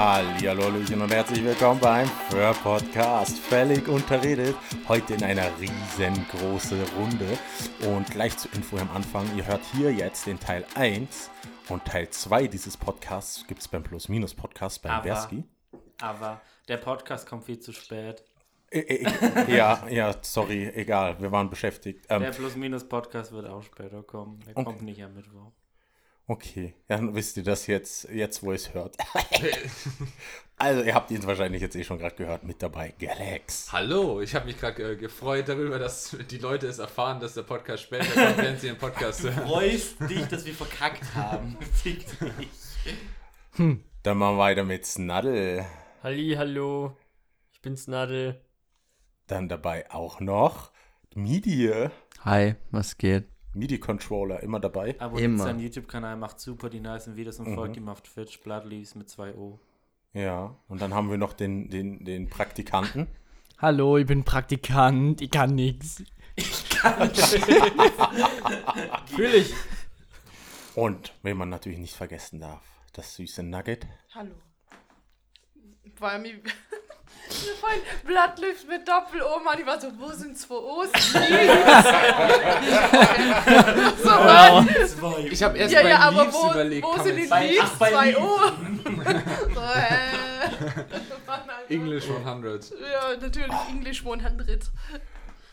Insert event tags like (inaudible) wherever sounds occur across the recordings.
Hallo, Hallöchen und herzlich willkommen beim Fur Podcast. Völlig unterredet. Heute in einer riesengroßen Runde. Und gleich zur Info am Anfang: Ihr hört hier jetzt den Teil 1 und Teil 2 dieses Podcasts gibt es beim Plus-Minus-Podcast beim Aber-. Aber der Podcast kommt viel zu spät. Ja, ja, sorry, egal, wir waren beschäftigt. Ähm, Der Plus-Minus-Podcast wird auch später kommen. Der Okay. kommt nicht am Mittwoch. Okay, dann wisst ihr das jetzt, jetzt wo ihr es hört. (laughs) also, ihr habt ihn wahrscheinlich jetzt eh schon gerade gehört, mit dabei, Galax. Hallo, ich habe mich gerade äh, gefreut darüber, dass die Leute es erfahren, dass der Podcast später kommt, wenn sie den Podcast (laughs) hören. Freust dich, dass wir verkackt haben. (laughs) Fick dich. Dann machen wir weiter mit Snaddle. Halli, hallo. Ich bin's Nadel. Dann dabei auch noch MIDI. Hi, was geht? MIDI-Controller, immer dabei. Abonniert seinen YouTube-Kanal, macht super die nicen Videos und folgt ihm auf Twitch, Bloodleaves mit 2 O. Ja, und dann haben wir noch den, den, den Praktikanten. (laughs) Hallo, ich bin Praktikant. Ich kann nix. Natürlich. (laughs) Und, wen man natürlich nicht vergessen darf, das süße Nugget. Hallo. War mir. (laughs) Vorhin Blattlift mit Doppel-Oma, die war so, wo sind zwei O's? so, was? Ich habe erst Ja, bei ja, aber Leaves wo, überlegt, wo sind die Leaves? Zwei Leaves. O. so, äh. English 100. Ja, natürlich, English 100.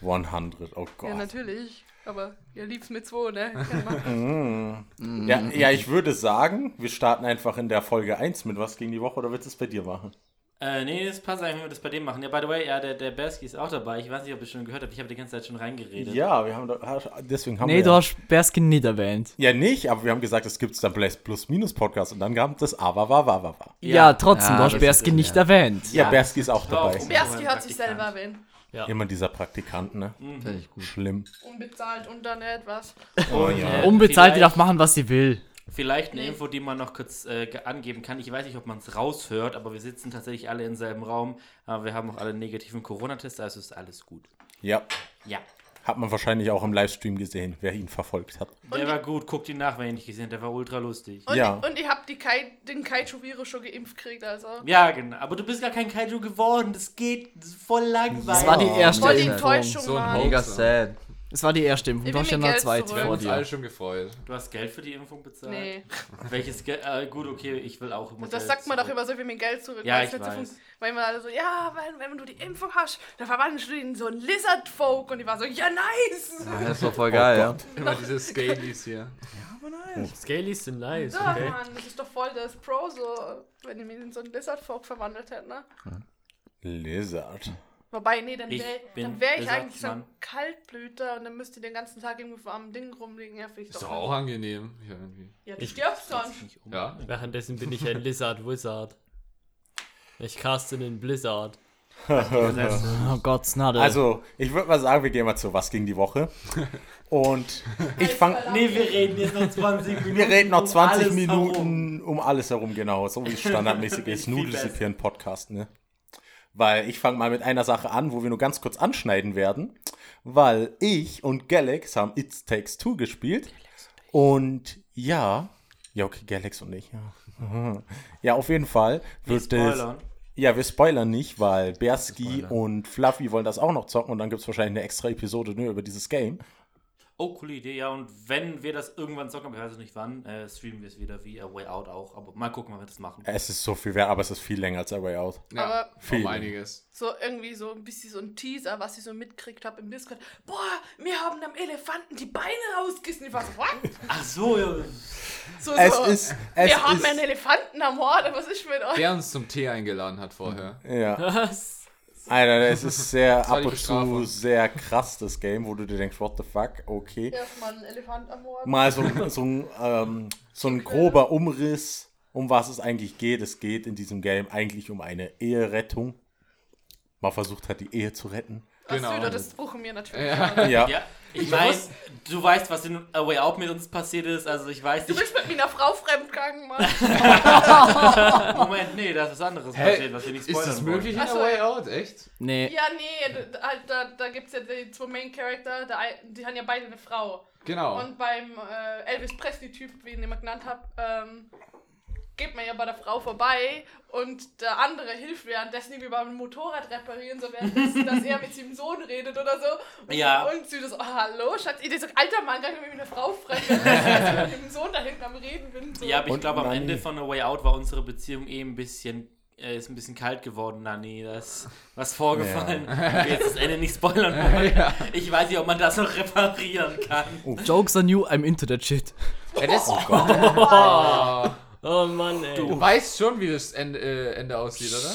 100, oh Gott. Ja, natürlich. Aber ihr liebt's mit zwei, ne? Man. (laughs) Ja, ja, ich würde sagen, wir starten einfach in der Folge 1 mit was gegen die Woche oder willst du es bei dir machen? Äh, nee, das passt eigentlich, wenn wir das bei dem machen. Ja, by the way, ja, der, der Berski ist auch dabei. Ich weiß nicht, ob ihr schon gehört habt. Ich habe die ganze Zeit schon reingeredet. Ja, wir haben da, deswegen haben Nee, wir. du ja, hast Berskin nicht erwähnt. ja, nicht, aber wir haben gesagt, es gibt dann Plus-Minus-Podcast und dann kam das Aber, war, war, war, war. Ja, trotzdem, Ja, du hast ist- nicht ja. erwähnt. Ja, Ja. Berski ist auch dabei. Ein hat sich selber erwähnt. Ja. Immer dieser Praktikant, ne? Finde ich gut. Schlimm. Unbezahlt und dann etwas. Oh ja. Unbezahlt, die vielleicht- darf machen, was sie will. Vielleicht eine Nee. Info, die man noch kurz äh, ge- angeben kann. Ich weiß nicht, ob man es raushört, aber wir sitzen tatsächlich alle im selben Raum. Aber wir haben auch alle einen negativen Corona-Test, also ist alles gut. Ja, Ja. hat man wahrscheinlich auch im Livestream gesehen, wer ihn verfolgt hat. Der war gut, guckt ihn nach, wenn ihr nicht gesehen habt. Der war ultra lustig. Und, Ja. und ich hab die Kai, den Kaiju-Virus schon geimpft gekriegt, also. Ja, genau. Aber du bist gar kein Kaiju geworden. Das geht das ist voll langweilig. Das war die erste Voll die. Enttäuschung, So ein. Mega sad. Das war die erste Impfung. Ich Du hast ja noch eine zweite zurück. Wir haben vor uns dir. alle schon gefreut. Du hast Geld für die Impfung bezahlt? Nee. (laughs) Welches Geld? Äh, gut, okay, ich will auch immer Das Geld sagt man doch zurück. immer so, wir mir Geld zurück. Ja, weil ich weiß. Weil immer alle so, ja, weil, wenn du die Impfung hast, dann verwandelst du in so einen Lizard-Folk. Und die war so, ja, nice. Ja, das war voll geil, ja. Gott. Immer diese Scalies hier. Scalies sind nice, Ja, okay? Mann, das ist doch voll das Pro, so, wenn ich mich in so einen Lizard-Folk verwandelt hätte, ne? Lizard. Wobei, nee, dann Ich wäre bin dann wär ich eigentlich so ein. Kaltblüter und dann müsste ich den ganzen Tag irgendwo am Ding rumliegen. Ja, ich Ist doch. doch auch angenehm. Ja, irgendwie. Ja, du stirbst sonst. Nicht um. Ja. Währenddessen bin ich ein Lizard Wizard. Ich caste den Blizzard. (laughs) Oh Gott, Snadel. Also, ich würde mal sagen, wir gehen mal zu was gegen die Woche. Und (laughs) ich fange. Nee, wir reden jetzt noch 20 Minuten. Wir reden noch um 20 alles Minuten herum. um alles herum, genau. So wie es standardmäßig (laughs) ist. Besser. hier ein Podcast, ne? Weil ich fange mal mit einer Sache an, wo wir nur ganz kurz anschneiden werden. Weil ich und Galax haben It Takes Two gespielt. Und ja. Ja, okay, Galax und ich, ja. (laughs) Ja, auf jeden Fall wird es. Ja, wir spoilern nicht, weil Berski und Fluffy wollen das auch noch zocken und dann gibt es wahrscheinlich eine extra Episode nur über dieses Game. Oh, coole Idee, ja. Und wenn wir das irgendwann zocken, aber ich weiß nicht wann, äh, streamen wir es wieder wie A Way Out auch. Aber mal gucken, wann wir das machen. Es ist so viel wert, aber es ist viel länger als A Way Out. Ja, Aber- Viel. um einiges. So irgendwie so ein bisschen so ein Teaser, was ich so mitkriegt habe im Discord. Boah, wir haben einem Elefanten die Beine war so, what? Ach so, ja. So, Es so, ist. Es wir haben ist, einen Elefanten am Horde, was ist mit euch? Der uns zum Tee eingeladen hat vorher. Ja. Was? Alter, es ist sehr (laughs) ab und zu sehr krass, das Game, wo du dir denkst, what the fuck, okay. Erstmal ein Elefant am Horde. Mal so, ein- so, ein, ähm, so ein grober Umriss, um was es eigentlich geht. Es geht in diesem Game eigentlich um eine Eherettung. Man versucht hat, die Ehe zu retten. Genau. Genau. das buchen wir natürlich. Ja. Ja. Ja, ich weiß, du weißt, was in A Way Out mit uns passiert ist. Also ich weiß Du bist mit meiner Frau fremdgegangen, Mann. (laughs) Moment, nee, da ist was anderes Hä? passiert, was wir nicht Ist spoilern das möglich in Ach A. Way Out? Echt? Nee. ja, nee, halt, da, da gibt es ja die zwei Main Character, die haben ja beide eine Frau. Genau. Und beim äh, Elvis Presley-Typ, wie ich ihn immer genannt habe, ähm, geht man ja bei der Frau vorbei und der andere hilft währenddessen irgendwie beim Motorrad reparieren, so währenddessen, dass er mit seinem Sohn redet oder so. Und, Ja. Und sie so, oh, hallo, Schatz, ich so, alter Mann, kann ich mit einer Frau fremd, wenn ich mit dem Sohn da hinten am Reden bin. So. Ja, aber ich glaube, am. Ende von A Way Out war unsere Beziehung eh ein bisschen, äh, ist ein bisschen kalt geworden, Nani. Da ist was vorgefallen. Ich will jetzt das Ende nicht spoilern wollen. Ich weiß nicht, ob man das noch reparieren kann. Jokes on you, I'm into that shit. Ja, das, Oh, oh Mann, ey. du weißt schon, wie das Ende, äh, Ende aussieht, oder?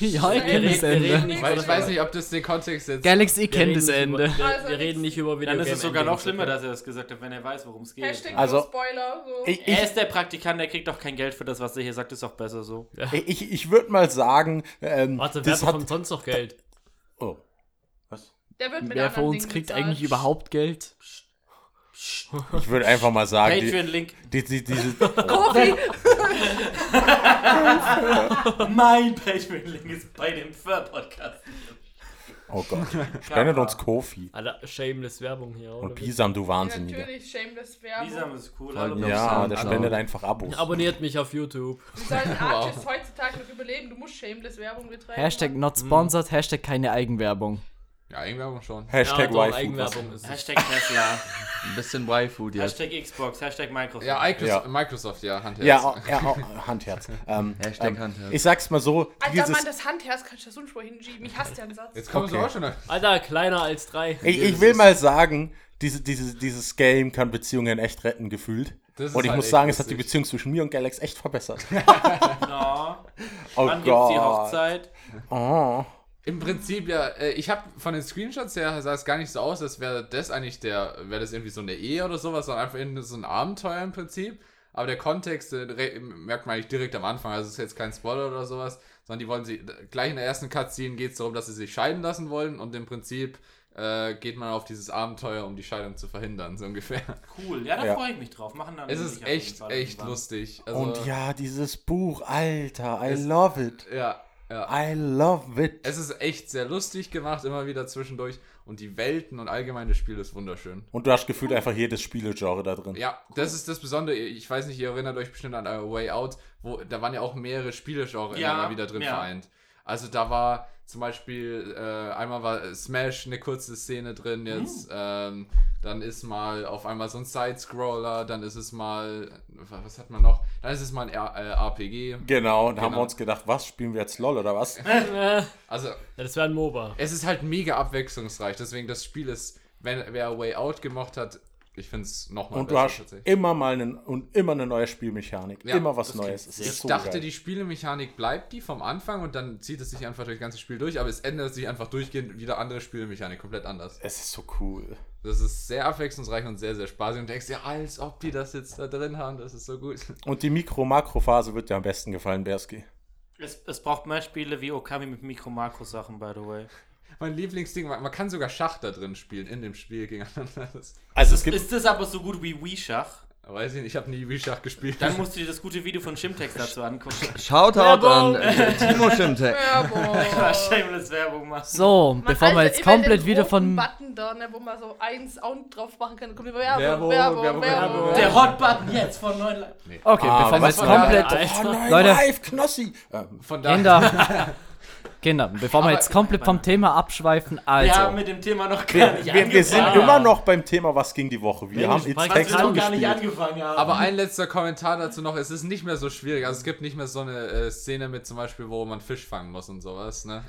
(laughs) ja, ich kenne das Ende. nicht Weil ich weiß nicht, ob das den Kontext jetzt. Galaxy kennt das Ende. Über, wir, Also wir reden nicht über Dann Videogame. ist es sogar noch schlimmer, dass er das gesagt hat, wenn er weiß, worum es geht. Hashtag Also- Spoiler. So. Ich, Er ist der Praktikant, der kriegt auch kein Geld für das, was er hier sagt, ist auch besser so. ich, ich würde mal sagen, ähm, Warte, wer das hat. bekommt sonst noch Geld? Oh. Was? Der wird mit Wer von uns Dingen kriegt bezahlt. eigentlich überhaupt Geld? Ich würde einfach mal sagen, die, Patreon-Link. die, die, diese, Kofi! (laughs) Mein Patreon-Link ist bei dem Fur-Podcast. oh Gott, spendet uns Kofi. Alter, shameless Werbung hier, oder? Und Bisam, du Wahnsinniger. Natürlich, shameless Werbung. Bisam ist cool. Hallo. Ja, der spendet einfach Abos. Abonniert mich auf YouTube. Wie soll ein (laughs) Artist heutzutage noch überleben? Du musst shameless Werbung betreiben. Hashtag not sponsored, Hashtag keine Eigenwerbung. Ja, Eigenwerbung schon. Hashtag ja. Eigenwerbung ist es. Hashtag Tesla. (laughs) Ein bisschen Y-Food jetzt. Hashtag Xbox. Hashtag Microsoft. Ja, Microsoft, Ja. Microsoft ja, Hand Ja, oh, ja oh, (laughs) Handherz. Ähm, Hashtag ähm, Handherz. Ich sag's mal so, Alter dieses, Mann, das Handherz kannst du da sonst wo hinschieben. Ich hasse den Satz. Jetzt kommen Okay. sie auch schon. nach- Alter, kleiner als drei. ich, ich will mal sagen, diese, diese, dieses Game kann Beziehungen echt retten, gefühlt. Das Und ich halt muss sagen, es hat die. Beziehung zwischen mir und Galax echt verbessert. (laughs) No. Oh Wann gibt's die Gott. Hochzeit? Oh. Im Prinzip ja, äh, ich habe von den Screenshots her sah es gar nicht so aus, als wäre das eigentlich der, wäre das irgendwie so eine Ehe oder sowas, sondern einfach irgendwie so ein Abenteuer im Prinzip. Aber der Kontext äh, merkt man eigentlich direkt am Anfang, also es ist jetzt kein Spoiler oder sowas, sondern die wollen sie, gleich in der ersten Cutscene geht es darum, dass sie sich scheiden lassen wollen und im Prinzip äh, geht man auf dieses Abenteuer, um die Scheidung zu verhindern, so ungefähr. Cool. Ja, da Ja. freue ich mich drauf. Machen dann Es ist echt, echt lustig. Also, Und ja, dieses Buch, Alter, I Es- love it. Ja, ja. I love it. Es ist echt sehr lustig gemacht, immer wieder zwischendurch. Und die Welten und allgemein das Spiel ist wunderschön. Und du hast gefühlt einfach jedes Spielegenre da drin. Ja, das ist das Besondere. Ich weiß nicht, ihr erinnert euch bestimmt an A Way Out, wo da waren ja auch mehrere Spielegenre Ja, immer wieder drin ja. vereint. Also da war zum Beispiel, äh, einmal war Smash eine kurze Szene drin jetzt, Hm. ähm, dann ist mal auf einmal so ein Side-Scroller, dann ist es mal, was hat man noch? Dann ist es mal ein R äh, RPG. Genau, und haben Genau. wir uns gedacht, was, spielen wir jetzt LOL oder was? Ja, (laughs) Also das wäre ein MOBA. es ist halt mega abwechslungsreich, deswegen das Spiel ist, wenn wer Way Out gemocht hat, ich finde es nochmal Und du hast immer mal einen, und immer eine neue Spielmechanik. Ja, immer was Neues. ist Ich so dachte, geil. die Spielemechanik bleibt die vom Anfang und dann zieht es sich einfach durch das ganze Spiel durch, aber es ändert sich einfach durchgehend wieder andere Spielemechanik, komplett anders. Es ist so cool. Das ist sehr abwechslungsreich und sehr, sehr spaßig und du denkst ja, als ob die das jetzt da drin haben, das ist so gut. (laughs) Und die Mikro-Makro-Phase wird dir am besten gefallen, Berski. Es, es braucht mehr Spiele wie Okami mit Mikro-Makro-Sachen, by the way. Mein Lieblingsding, man, man kann sogar Schach da drin spielen, in dem Spiel gegeneinander. Das, Also es gibt. Ist das aber so gut wie Wii-Schach? weiß ich nicht, ich habe nie Wii-Schach gespielt. Dann musst du dir das gute Video von Shimtex dazu angucken. (laughs) Shoutout Werbung. an äh, Timo Schimtek. Werbung. Shameless Werbung machen. So, Man bevor wir jetzt komplett wieder von. Button da, ne, wo man so eins Sound drauf machen kann, kommt Werbung, Werbung, Werbung, Werbung, Werbung. Werbung. Der Hot-Button jetzt von neuen Le Okay, Ah, bevor wir jetzt komplett. Oh nein, Leute. live, Knossi! Ähm, Von daher, (laughs) Kinder. Kinder, bevor wir Aber- jetzt komplett vom Thema abschweifen, Wir haben also. mit dem Thema noch gar wir, nicht wir, wir sind angefangen. immer noch beim Thema, was ging die Woche. Wir Mensch, haben wir Two noch gar nicht gespielt. angefangen haben. aber ein letzter Kommentar dazu noch, es ist nicht mehr so schwierig, also es gibt nicht mehr so eine äh, Szene mit zum Beispiel, wo man Fisch fangen muss und sowas, ne?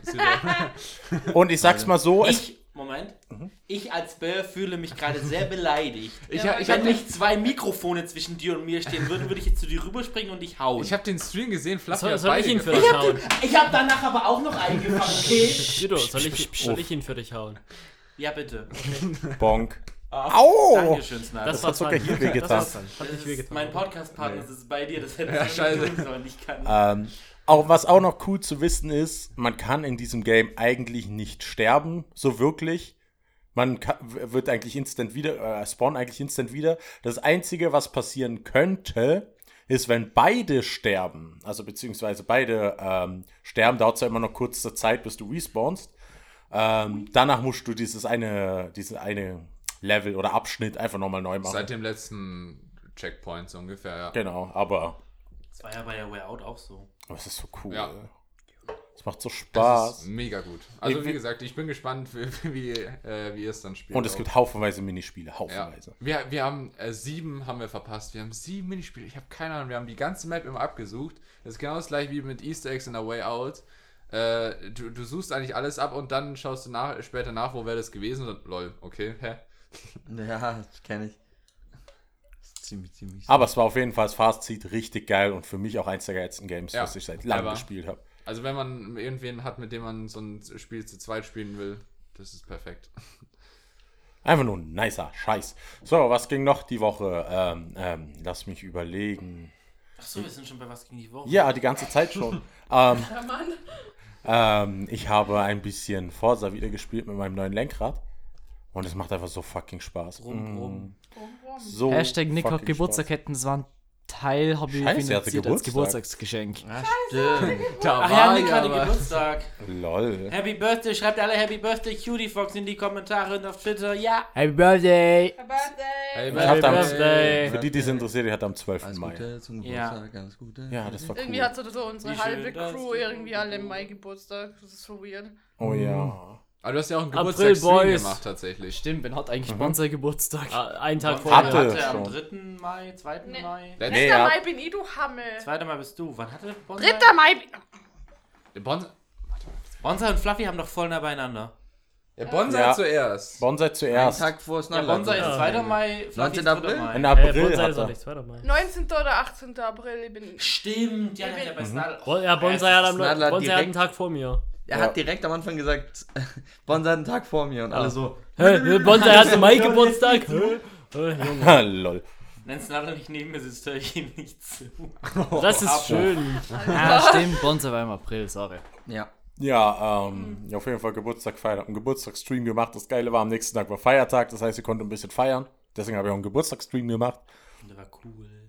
Und ich sag's mal so, ich, Moment, ich als Bär fühle mich gerade sehr beleidigt. (laughs) Ich, Ja, hab- ich Wenn habe nicht zwei Mikrofone zwischen dir und mir stehen würden, würde ich jetzt zu dir rüberspringen und dich hauen. ich hab den Stream gesehen, Fluffy Soll, hat soll ich ihn für dich hauen? Ich habe danach aber auch noch eingefangen, okay? (laughs) Judo, soll ich, soll ich ihn für dich hauen? Ja, bitte. (laughs) Bonk. Au! Dankeschön, Snark. Das Das, war hat sogar hier wehgetan. Das. Hat nicht mein Podcast-Partner, das ist bei dir, das hätte Ja, ich scheiße. nicht tun sollen. Ich kann Ähm, auch, was auch noch cool zu wissen ist, man kann in diesem Game eigentlich nicht sterben, so wirklich. Man kann, wird eigentlich instant wieder, äh, spawn eigentlich instant wieder. Das Einzige, was passieren könnte, ist, wenn beide sterben, also beziehungsweise beide ähm, sterben, dauert es ja immer noch kurze Zeit, bis du respawnst. Ähm, danach musst du dieses eine, diese eine Level oder Abschnitt einfach nochmal neu machen. Seit dem letzten Checkpoint so ungefähr, ja. Genau, aber Das war ja bei der Way Out auch so. Aber es ist so cool. Ja. Es macht so Das ist Spaß. mega gut. Also Ich- wie gesagt, ich bin gespannt, (laughs) wie, wie, äh, wie ihr es dann spielt. Und es gibt haufenweise Minispiele, ja. haufenweise. wir, wir haben äh, sieben haben wir verpasst. Wir haben sieben Minispiele. Ich habe keine Ahnung. Wir haben die ganze Map immer abgesucht. Das ist genau das gleiche wie mit Easter Eggs in der Way Out. Äh, du, du suchst eigentlich alles ab und dann schaust du nach, später nach, wo wäre das gewesen. Und, lol, okay, hä? (laughs) Ja, das kenne ich. Ziemlich, ziemlich. Aber es war auf jeden Fall das Fazit richtig geil und für mich auch eins der geilsten Games, Ja, was ich seit langem gespielt habe. Also wenn man irgendwen hat, mit dem man so ein Spiel zu zweit spielen will, das ist perfekt. (laughs) Einfach nur ein nicer Scheiß. So, was ging noch die Woche? Ähm, ähm, lass mich überlegen. Achso, wir sind schon bei was gegen die Woche. Ja, die ganze Zeit schon. (laughs) ähm, Ja, Mann. ähm, ich habe ein bisschen Forza wieder gespielt mit meinem neuen Lenkrad. Und es macht einfach so fucking Spaß. Rum, rum. So Hashtag Nick hat Geburtstag Spaß. hätten, es war ein Teil, habe ich Scheiße, er finanziert als Geburtstag. Geburtstagsgeschenk. Ah, Stimmt. Da Ach ja, Nick hatte Geburtstag. Lol. Happy Birthday, schreibt alle Happy Birthday Cutie Fox in die Kommentare und auf Twitter. Ja. Happy Birthday! Happy Birthday. Ich hab am- Birthday. Für die, die es interessiert, die hat am 12. Alles Mai. Gute zum Ja. Geburtstag, alles Gute. Ja, das war Irgendwie cool. hat so, so unsere halbe Crew irgendwie alle im Mai Geburtstag. Das ist so weird. Oh ja. Aber du hast ja auch einen Geburtstagsstream Boys. gemacht tatsächlich. Stimmt, Ben hat eigentlich Sponsor Geburtstag. Ah, Einen Tag vorher. Hatte hatte am schon. 3. Mai, 2. Nee. Mai. Letzt- Nee, 3. ja. Mai bin ich, du Hammel. 2. Mai bist du. Wann hatte Bonsai? 3. Mai. bin- Bon Bonsai und Fluffy haben doch voll nah beieinander. ja, Bonsai Ja. zuerst. Bonsai Ein zuerst. Tag vor Ja, Snowlight. Bonsai ist 2. Mai, Fluffy 19. ist 3. April? Mai. In Äh, April Bonsai hat ist auch er. nicht, zweiter Mai. 19. oder 18. April. Ich bin Stimmt, ja, ja, bei Snarl. Bon, ja, Bonsai hat, am, Snadler Bonsai hat einen Tag vor mir. Er Ja. hat direkt am Anfang gesagt, (laughs) Bonsai hat einen Tag vor mir und alle so. Hä, Bonsai hat im Mai Geburtstag. Hä? Hä, Junge. Lol. Wenn Snarl nicht neben mir sitzt, höre ich ihm nicht zu. (laughs) Das ist schön. Ah, stimmt, Bonsai war im April, sorry. Ja. Ja, ähm, ja, auf jeden Fall Geburtstag feiern. Hab einen Geburtstagsstream gemacht. Das Geile war, am nächsten Tag war Feiertag. Das heißt, ich konnte ein bisschen feiern. Deswegen habe ich auch einen Geburtstagsstream gemacht. Der war cool.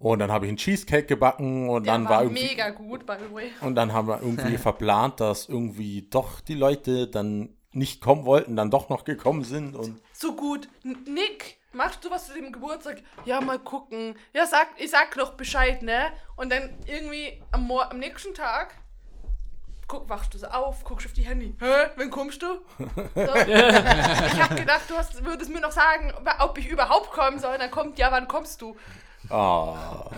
Und dann habe ich einen Cheesecake gebacken und der dann war war irgendwie. mega gut, by the way. Und dann haben wir irgendwie (laughs) verplant, dass irgendwie doch die Leute dann nicht kommen wollten, dann doch noch gekommen sind. Und So gut. Nick, machst du was zu dem Geburtstag? Ja, mal gucken. Ja, sag, ich sag noch Bescheid, ne? Und dann irgendwie am, Mor am nächsten Tag guck, wachst du so auf, guckst auf die Handy. Hä, wann kommst du? (laughs) So. ich hab gedacht, du hast, würdest mir noch sagen, ob ich überhaupt kommen soll. Dann kommt, ja, wann kommst du? Ah,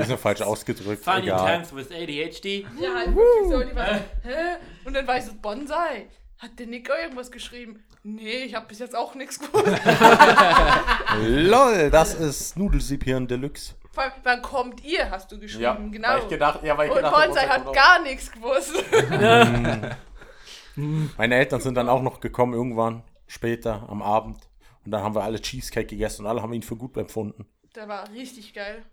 ist ja falsch ausgedrückt. Funny Egal. times with ADHD. Ja, halt wirklich so. Und die war so, hä? Und dann war ich so, Bonsai. Hat der Nick irgendwas geschrieben? Nee, ich hab bis jetzt auch nichts gewusst. (laughs) Lol, das ist Nudelsipieren Deluxe. Vor allem, wann kommt ihr, hast du geschrieben, genau. Weil ich gedacht, ja, weil ich Und gedacht, Bonsai hat gar nichts gewusst. noch. (laughs) Meine Eltern sind dann auch noch gekommen, irgendwann später am Abend. Und dann haben wir alle Cheesecake gegessen und alle haben ihn für gut empfunden. Der war richtig geil.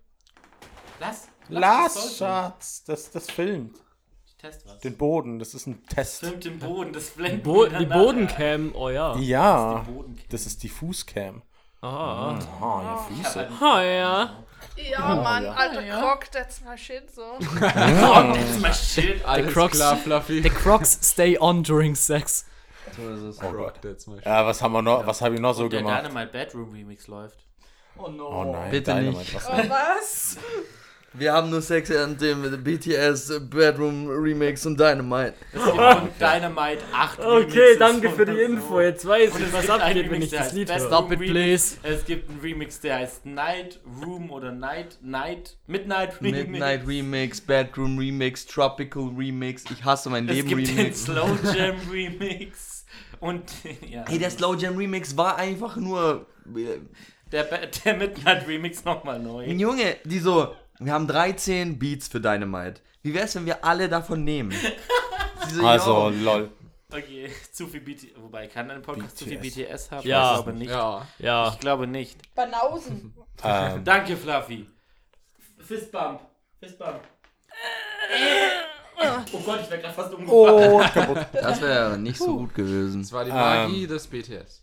Lass. Lass, das Schatz, das, das filmt. Ich test was. Den Boden, das ist ein Test. Filmt den Boden, das blendet Bo die. Bodencam, oh ja. Ja, das ist die Fußcam. Aha. Ah, ja, Füße. Oh ja. Ja, Mann, ja. alter Croc, that's my shit, so. Oh, das ist mein Schild. Alles Crocs- klar, Fluffy. The Crocs stay on during sex. So ist es. Oh Gott, that's my shit. Ja, was haben wir noch, was habe ich noch so Der gemacht? Dynamite Bedroom Remix läuft. Oh nein, Bitte Dynamite, nicht. was- Oh, was? Wir haben nur Sex an dem BTS Bedroom Remix und Dynamite. Es gibt von (laughs) Dynamite 8 Okay, Remixes danke für die. Info. Jetzt weiß es ich, was gibt abgeht, wenn Remix, ich der das Lied höre. Stop it, Remix. please. Es gibt einen Remix, der heißt Night Room oder Night, Night, Midnight Remix. Midnight Remix, Bedroom Remix, Tropical Remix. Ich hasse mein Es Leben gibt den Remix. Slow (laughs) Jam Remix. Und (laughs) ja, Hey, der Slow Jam Remix war einfach nur. Der, (laughs) der Midnight Remix nochmal neu. Junge, die so. Wir haben 13 Beats für Dynamite. Wie wär's, wenn wir alle davon nehmen? (laughs) So, Also, yo. lol. Okay, zu viel BTS. Wobei, kann ein Podcast zu viel BTS. BTS haben? Ja. Ich glaube nicht. Ja. Ja. Ich glaube nicht. Banausen. (laughs) Ähm, Danke, Fluffy. Fistbump. Fistbump. Oh Gott, ich wäre gerade fast umgefallen. oh, kaputt. Das wäre nicht so gut gewesen. Das war die Ähm. Magie des BTS.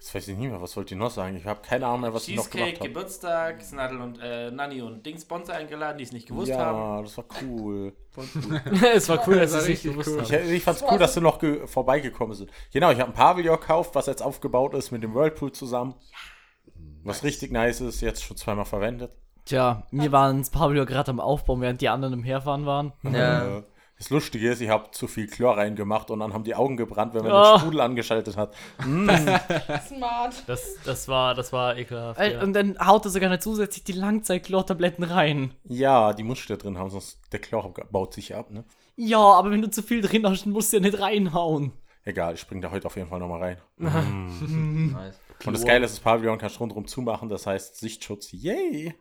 Jetzt weiß ich nicht mehr, was wollte ich noch sagen? Ich habe keine Ahnung mehr, was ich noch Cheesecake, gemacht habe. Geburtstag, Snadel und äh, Nanny und Dings Sponsor eingeladen, die es nicht gewusst haben. Ja, das war cool. (laughs) (laughs) Es war cool, dass Das ich es nicht gewusst cool. Ich, habe. ich fand's cool, dass sie noch ge- vorbeigekommen sind. Genau, ich habe ein Pavillon gekauft, was jetzt aufgebaut ist mit dem Whirlpool zusammen. Was richtig nice ist, jetzt schon zweimal verwendet. Tja, wir waren ins Pavillon gerade am Aufbauen, während die anderen im Herfahren waren. Ja. Das Lustige ist, ich habe zu viel Chlor reingemacht und dann haben die Augen gebrannt, wenn man Oh. den Sprudel angeschaltet hat. (laughs) Smart. Das, das, war, das war ekelhaft. Äh, Ja. Und dann haut er sogar noch zusätzlich die Langzeit-Chlortabletten rein. Ja, die musst du da drin haben, sonst der Chlor baut sich ab, ne? Ja, aber wenn du zu viel drin hast, musst du ja nicht reinhauen. Egal, ich spring da heute auf jeden Fall nochmal rein. (laughs) Nice. Und das Geile ist, das Pavillon kannst du rundherum zumachen, das heißt Sichtschutz, yay!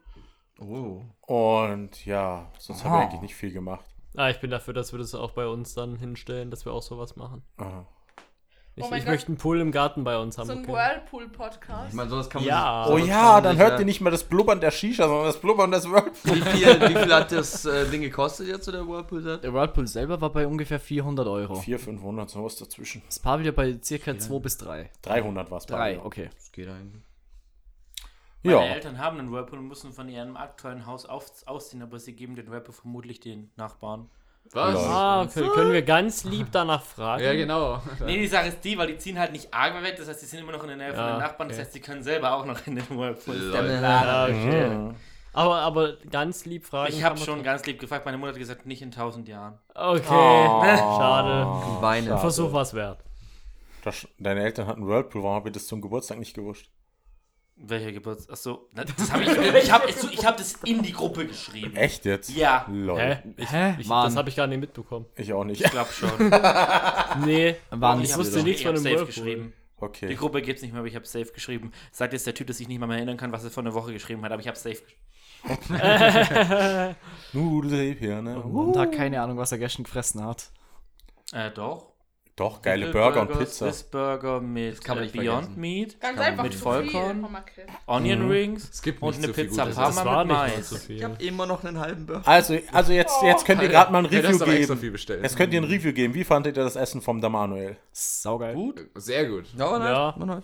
Oh. Und ja, sonst habe ich eigentlich nicht viel gemacht. Ah, ich bin dafür, dass wir das auch bei uns dann hinstellen, dass wir auch sowas machen. Aha. Ich, Oh ich möchte einen Pool im Garten bei uns haben. So ein okay. Whirlpool-Podcast. Ich meine, sowas kann man Ja. sich- Oh ja, kann man dann hört ja- ihr nicht mehr das Blubbern der Shisha, sondern das Blubbern des Whirlpool. Wie viel, wie viel hat das äh, Ding gekostet jetzt, so der Whirlpool-Set? Der Whirlpool selber war bei ungefähr 400 Euro. 400, 500, sowas dazwischen. Das Pavillon bei circa 2 bis 3. 300 war es 3, okay. Das geht eigentlich. Meine Ja, Eltern haben einen Whirlpool und müssen von ihrem aktuellen Haus auf, ausziehen, aber sie geben den Whirlpool vermutlich den Nachbarn. Was? Ah, okay. Können wir ganz lieb danach fragen? Ja, genau. (laughs) Nee, die Sache ist die, weil die ziehen halt nicht arg weg, das heißt, die sind immer noch in der Nähe von Ja, den Nachbarn, das okay. heißt, die können selber auch noch in den Whirlpool. Plan. Ah, okay. Aber, aber ganz lieb fragen. Ich habe schon ganz lieb gefragt, meine Mutter hat gesagt, nicht in tausend Jahren. Okay, Oh. (laughs) schade. Weine. Schade. Versuch was wert. Das, deine Eltern hatten Whirlpool, warum habt ihr das zum Geburtstag nicht gewusst? Welcher Geburtstag? Achso, (laughs) das habe ich, ich habe ich hab das in die Gruppe geschrieben. Echt jetzt? Ja, Lol. Hä? Ich, Hä? Ich, Mann. das habe ich gar nicht mitbekommen. Ich auch nicht. ich glaube schon. (laughs) Nee, Waren ich wusste safe- nichts ich von dem safe Whirlpool. geschrieben. Die Okay. Gruppe gibt's nicht mehr, aber ich habe safe geschrieben. Sagt jetzt der Typ, dass ich nicht mal mehr erinnern kann, was er vor einer Woche geschrieben hat, aber ich habe safe geschrieben. (laughs) Nudelhirne. Und hat keine Ahnung, was er gestern gefressen hat. Äh, doch. Doch, geile Little Burger und Burger, Pizza. Swiss Burger mit kann man äh, nicht Beyond vergessen. Meat, Ganz Kann man einfach mit zu Vollkorn. Viel. Oh. Onion Rings Es gibt und eine so Pizza. Parma mit Mais. so. Ich habe immer noch einen halben Burger. Also, also jetzt, jetzt könnt ihr gerade mal ein Review extra geben. viel bestellt. Jetzt könnt ihr ein Review geben. Wie fandet ihr das Essen vom Damanuel? Saugeil. Gut. Sehr gut. Ja, nice. Ja.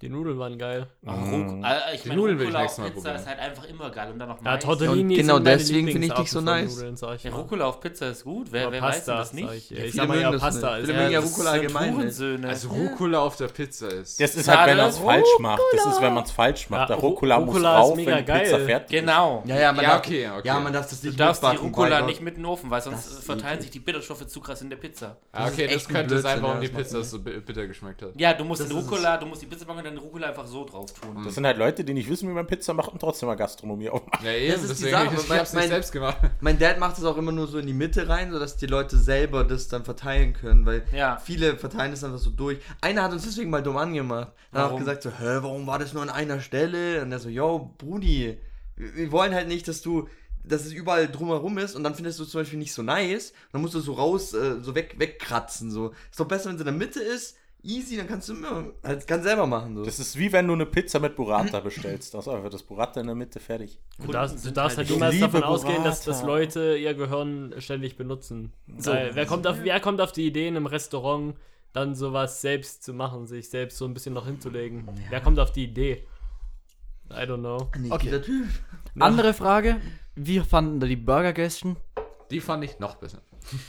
Die Nudeln waren geil. Ach, Ruc- äh, ich Die meine, Nudeln will ich Rucola auf nächstes Mal Pizza probieren. ist halt einfach immer geil. Und dann noch Ja, Mais. Tortellini Und genau deswegen finde ich dich so nice. Nudeln, sag ich Ja. Rucola auf Pizza ist gut. Wer, wer weiß denn Pasta, das sag nicht? ich. Ja, Ich viele sag mal ja, das Pasta ist. Ja das Rucola allgemein. Also Rucola auf der Pizza ist. Das ist halt, wenn man es falsch macht. Das ist, wenn man es falsch macht. Ja, Der Ru- Rucola muss rauf, mega wenn die Pizza geil. fertig ist. Genau. Ja, ja, man Ja, darf, okay, okay. Ja, man darf das Du nicht darfst die Rucola nicht mit in den Ofen, weil Das sonst verteilen sich die Bitterstoffe zu krass in der Pizza. Okay, das könnte sein, warum ja, die das Pizza so bi- bitter geschmeckt hat. Ja, du musst Das den ist Rucola, du musst die Pizza machen dann Rucola einfach so drauf tun. Das sind halt Leute, die nicht wissen, wie man Pizza macht und trotzdem mal Gastronomie aufmachen. Ja, eben, Das ist die deswegen, Sache, ich, ich mein- hab's nicht mein- selbst gemacht. Mein Dad macht es auch immer nur so in die Mitte rein, sodass die Leute selber das dann verteilen können, weil Ja. viele verteilen das einfach so durch. Einer hat uns deswegen mal dumm angemacht. Dann hat Warum? gesagt so, hä, warum war das nur an einer Stelle? Und er so, yo, Brudi, wir wir wollen halt nicht, dass du, dass es überall drumherum ist und dann findest du es zum Beispiel nicht so nice. Dann musst du es so raus, äh, so weg, wegkratzen, so. Ist doch besser, wenn es in der Mitte ist, easy, dann kannst du immer, halt, kannst selber machen, so. Das ist wie wenn du eine Pizza mit Burrata bestellst. Das ist einfach das Burrata in der Mitte fertig. Du darfst, du darfst halt halt niemals davon ausgehen, dass, Burrata. dass Leute ihr Gehirn ständig benutzen. Weil, wer, kommt auf, wer kommt auf die Idee, in einem Restaurant dann sowas selbst zu machen, sich selbst so ein bisschen noch hinzulegen? Wer kommt auf die Idee? I don't know. Okay. jeder Typ. Andere Frage. Wie fanden da die Burger gestern? Die fand ich noch besser.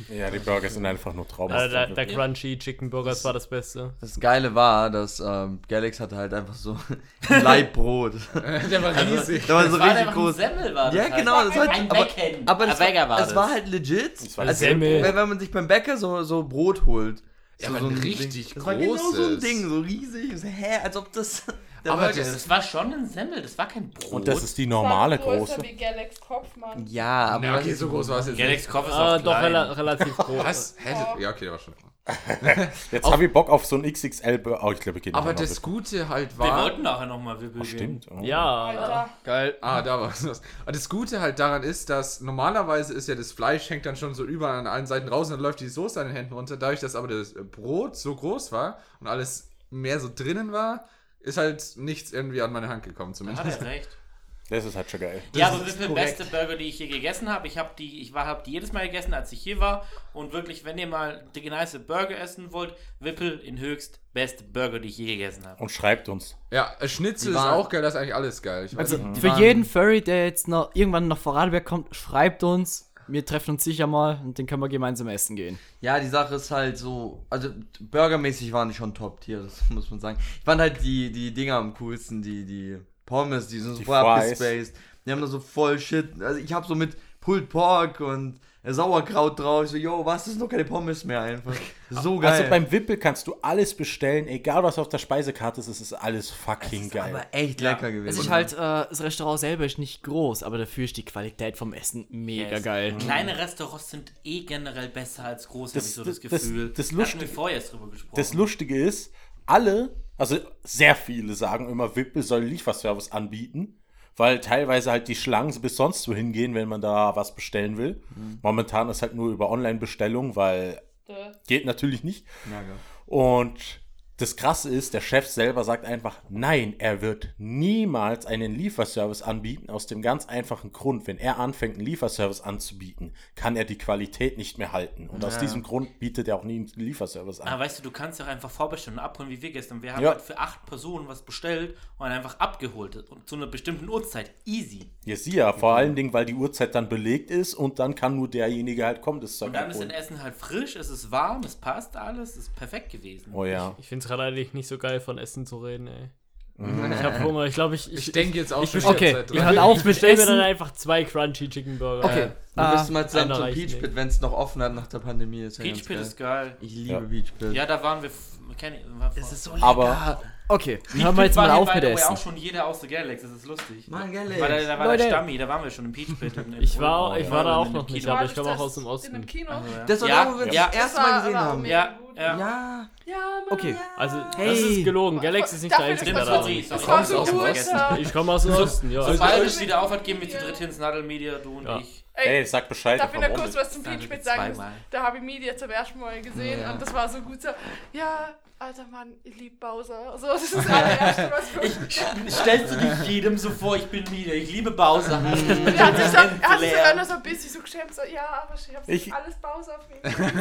Ja, die Burger sind einfach nur Traum. Äh, der, der Crunchy Chicken Burgers war das Beste. Das Geile war, dass ähm, Galax hatte halt einfach so (laughs) ein Leibbrot. (laughs) Der war riesig. Der war so war richtig ein groß. Semmel, war das Ja, halt. genau, das war Ein aber, aber Ein es, Bäcker war, war das. war halt legit. war als Semmel. wenn, wenn man sich beim Bäcker so, so Brot holt. Ja, so, aber so ein Ding. richtig Das war genau so ein großes. Ding, so riesig. So, hä, als ob das der Aber Burger das- war schon ein Semmel, das war kein Brot. Und das ist die normale Das war größer große. wie Galax Kopf, Mann. Ja, aber Ja, was okay, ist so groß war es jetzt Galax. Kopf ist Ah, auch doch klein. rela relativ (laughs) groß. Was? Hä? Ja, okay, der war schon. (laughs) Jetzt habe ich Bock auf so ein XXL. Oh, ich glaube, wir gehen Aber noch das mit. Gute halt Wir war. wollten nachher nochmal Wibbel Oh, stimmt. Oh. Ja, Alter. geil. Ah, da war es. Und das Gute halt daran ist, dass normalerweise ist ja das Fleisch hängt dann schon so überall an allen Seiten raus und dann läuft die Soße an den Händen runter. Dadurch, dass aber das Brot so groß war und alles mehr so drinnen war, ist halt nichts irgendwie an meine Hand gekommen Hat zumindest. er recht. Das ist halt schon geil. ja, aber Wippel, beste Burger, die ich je gegessen habe. Ich habe die, ich war, habe die jedes Mal gegessen, als ich hier war. Und wirklich, wenn ihr mal die nice Burger essen wollt, Wippel in höchst beste Burger, die ich je gegessen habe. Und schreibt uns. Ja, Schnitzel Die ist auch geil, das ist eigentlich alles geil. Ich weiß Also nicht. für jeden Furry, der jetzt noch irgendwann nach Vorarlberg kommt, schreibt uns. Wir treffen uns sicher mal und dann können wir gemeinsam essen gehen. Ja, die Sache ist halt so, also burgermäßig waren die schon Top-Tier, das muss man sagen. Ich fand halt die, die Dinger am coolsten, die, die Pommes, die sind so voll abgespaced. Die haben da so voll Shit. Also ich hab so mit Pulled Pork und Sauerkraut drauf. Ich so, yo, was, das sind doch keine Pommes mehr einfach. (laughs) So geil. Also beim Wippel kannst du alles bestellen, egal was auf der Speisekarte ist, es ist alles fucking geil. aber echt Ja. lecker Es gewesen. ist halt, äh, das Restaurant selber ist nicht groß, aber dafür ist die Qualität vom Essen mega Yes. geil. Kleine Restaurants sind eh generell besser als große, Das- habe ich so das- das, das- Gefühl. das Da hatten wir Lustige- vorher drüber gesprochen. Das Lustige ist, alle, also sehr viele sagen immer, Wippel soll Lieferservice anbieten, weil teilweise halt die Schlangen bis sonst wo hingehen, wenn man da was bestellen will. Momentan ist halt nur über Online-Bestellung, weil Äh, geht natürlich nicht. ja, geil. Und das Krasse ist, der Chef selber sagt einfach, nein, er wird niemals einen Lieferservice anbieten, aus dem ganz einfachen Grund, wenn er anfängt, einen Lieferservice anzubieten, kann er die Qualität nicht mehr halten. Und aus Ja. diesem Grund bietet er auch nie einen Lieferservice an. Aber weißt du, du kannst ja auch einfach vorbestellen und abholen, wie wir gestern. Wir haben Ja. halt für acht Personen was bestellt und einfach abgeholt. Und zu einer bestimmten Uhrzeit. Easy. Ja, sie ja, vor allen Dingen, weil die Uhrzeit dann belegt ist und dann kann nur derjenige halt kommen, das Zeug Und dann ist abholen. das Essen halt frisch, es ist warm, es passt alles, es ist perfekt gewesen. Oh ja. Ich finde es gerade eigentlich nicht so geil, von Essen zu reden, ey. Mhm. Ich habe Hunger. Ich glaube, ich, Ich ich, denke jetzt auch ich schon Okay, Zeit wir dran. hören auf ich mit bestelle mir Essen. dann einfach zwei Crunchy Chicken Burger. Okay. Wir Ah, müssen mal zusammen zum Peach. Pit, wenn es noch offen hat nach der Pandemie. Ist ja Peach Pit geil. ist geil. Ich liebe Ja. Peach Pit. Ja, da waren wir. Kenn, war vor- Es ist so Aber okay, Peach hören wir jetzt mal auf mit way, Essen. auch schon jeder aus der Galax, das ist lustig. Mann, Weil da, da war Leute. der Stammi, da waren wir schon im Peach Pit. (laughs) In, Ich war, ich ja, war da in auch noch nicht, Kino. aber ich das komme auch das aus dem In Osten. dem Kino? Also, ja. Das war ja, da, wo wir ja, das erste Das Mal gesehen auch haben. Ja, ja. Ja. Ja, Mann, Okay. ja. Also, das Hey. ist gelogen. Galaxy ist nicht der Einzige, das der da ist. Das Ich so aus dem. Osten. Ich komme aus dem Osten, ja. Sobald Also- es wieder aufhat, gehen wir zu dritt ins Nadelmedia, du und ich. ey, sag Bescheid. Darf ich noch kurz was zum Peach ich Pit sagen? Da habe ich Media zum ersten Mal gesehen Ja. und das war so gut so. Ja, alter Mann, ich liebe Bowser. So, das ist das allererste, was (laughs) ich. Stellst du dich jedem so vor, ich bin Mia, ich liebe Bowser. (laughs) Er hat sich, so, er hat sich sogar Leer. noch so ein bisschen so geschämt, so, ja, aber ich habe Ich- alles Bowser.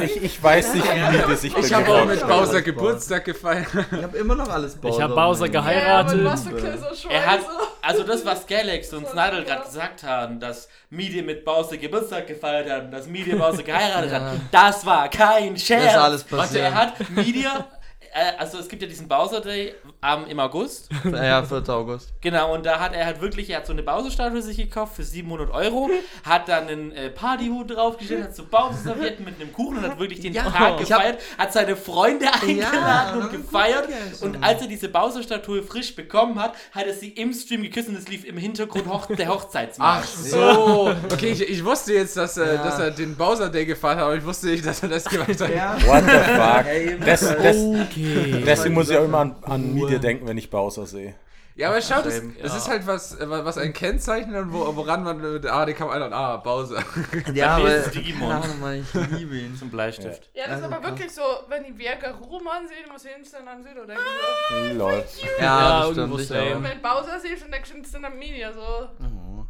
Ich, ich weiß nicht, wie mir das ich Ich habe auch mit Bowser Geburtstag gefeiert. Ich habe immer noch alles Bowser. Ich habe Bowser geheiratet. Ja, aber was für Kill so Er hat, so. also das, was Galax und Snidel gerade gesagt haben, dass Midi mit Bowser Geburtstag gefeiert hat und dass Midi Bowser (laughs) geheiratet hat, das war kein Scherz. Das ist alles Warte, passiert. er hat Media, äh, also es gibt ja diesen Bowser Day am, im August, (laughs) Ja, 4. August. genau, und da hat er halt wirklich, er hat so eine Bowser-Statue sich gekauft für 700 Euro, hat dann einen äh, Partyhut draufgestellt, hat so Bowser-Servietten mit einem Kuchen und hat wirklich den Ja, Tag ich hab- gefeiert, hat seine Freunde eingeladen und das ist gefeiert und als er diese Bowser-Statue frisch bekommen hat, hat er sie im Stream geküsst und es lief im Hintergrund Hoch der Ach Hochzeitsmarsch. so. Okay, ich, ich wusste jetzt, dass, äh, Ja. dass er den Bowser Day gefeiert hat, aber ich wusste nicht, dass er das gemacht hat. Ja. What the fuck? Das, das, Okay. Deswegen muss ich auch immer an, an Media denken, wenn ich Bowser sehe. Ja, aber schau, das, das Ja. ist halt was, was ein Kennzeichen und wo, woran man mit A, den kann man ein ah, Bowser. Ja, (laughs) aber. ist Digimon. Keine Ahnung, Mann, ich liebe ihn. Zum Bleistift. Ja, das ist Also aber wirklich so, wenn die Werke Roman sehen, muss ich instant an Süd oder so. Lol. Ja, das stimmt. Ich. Und auch. wenn Bowser siehst, dann denkst du instant an Media, so.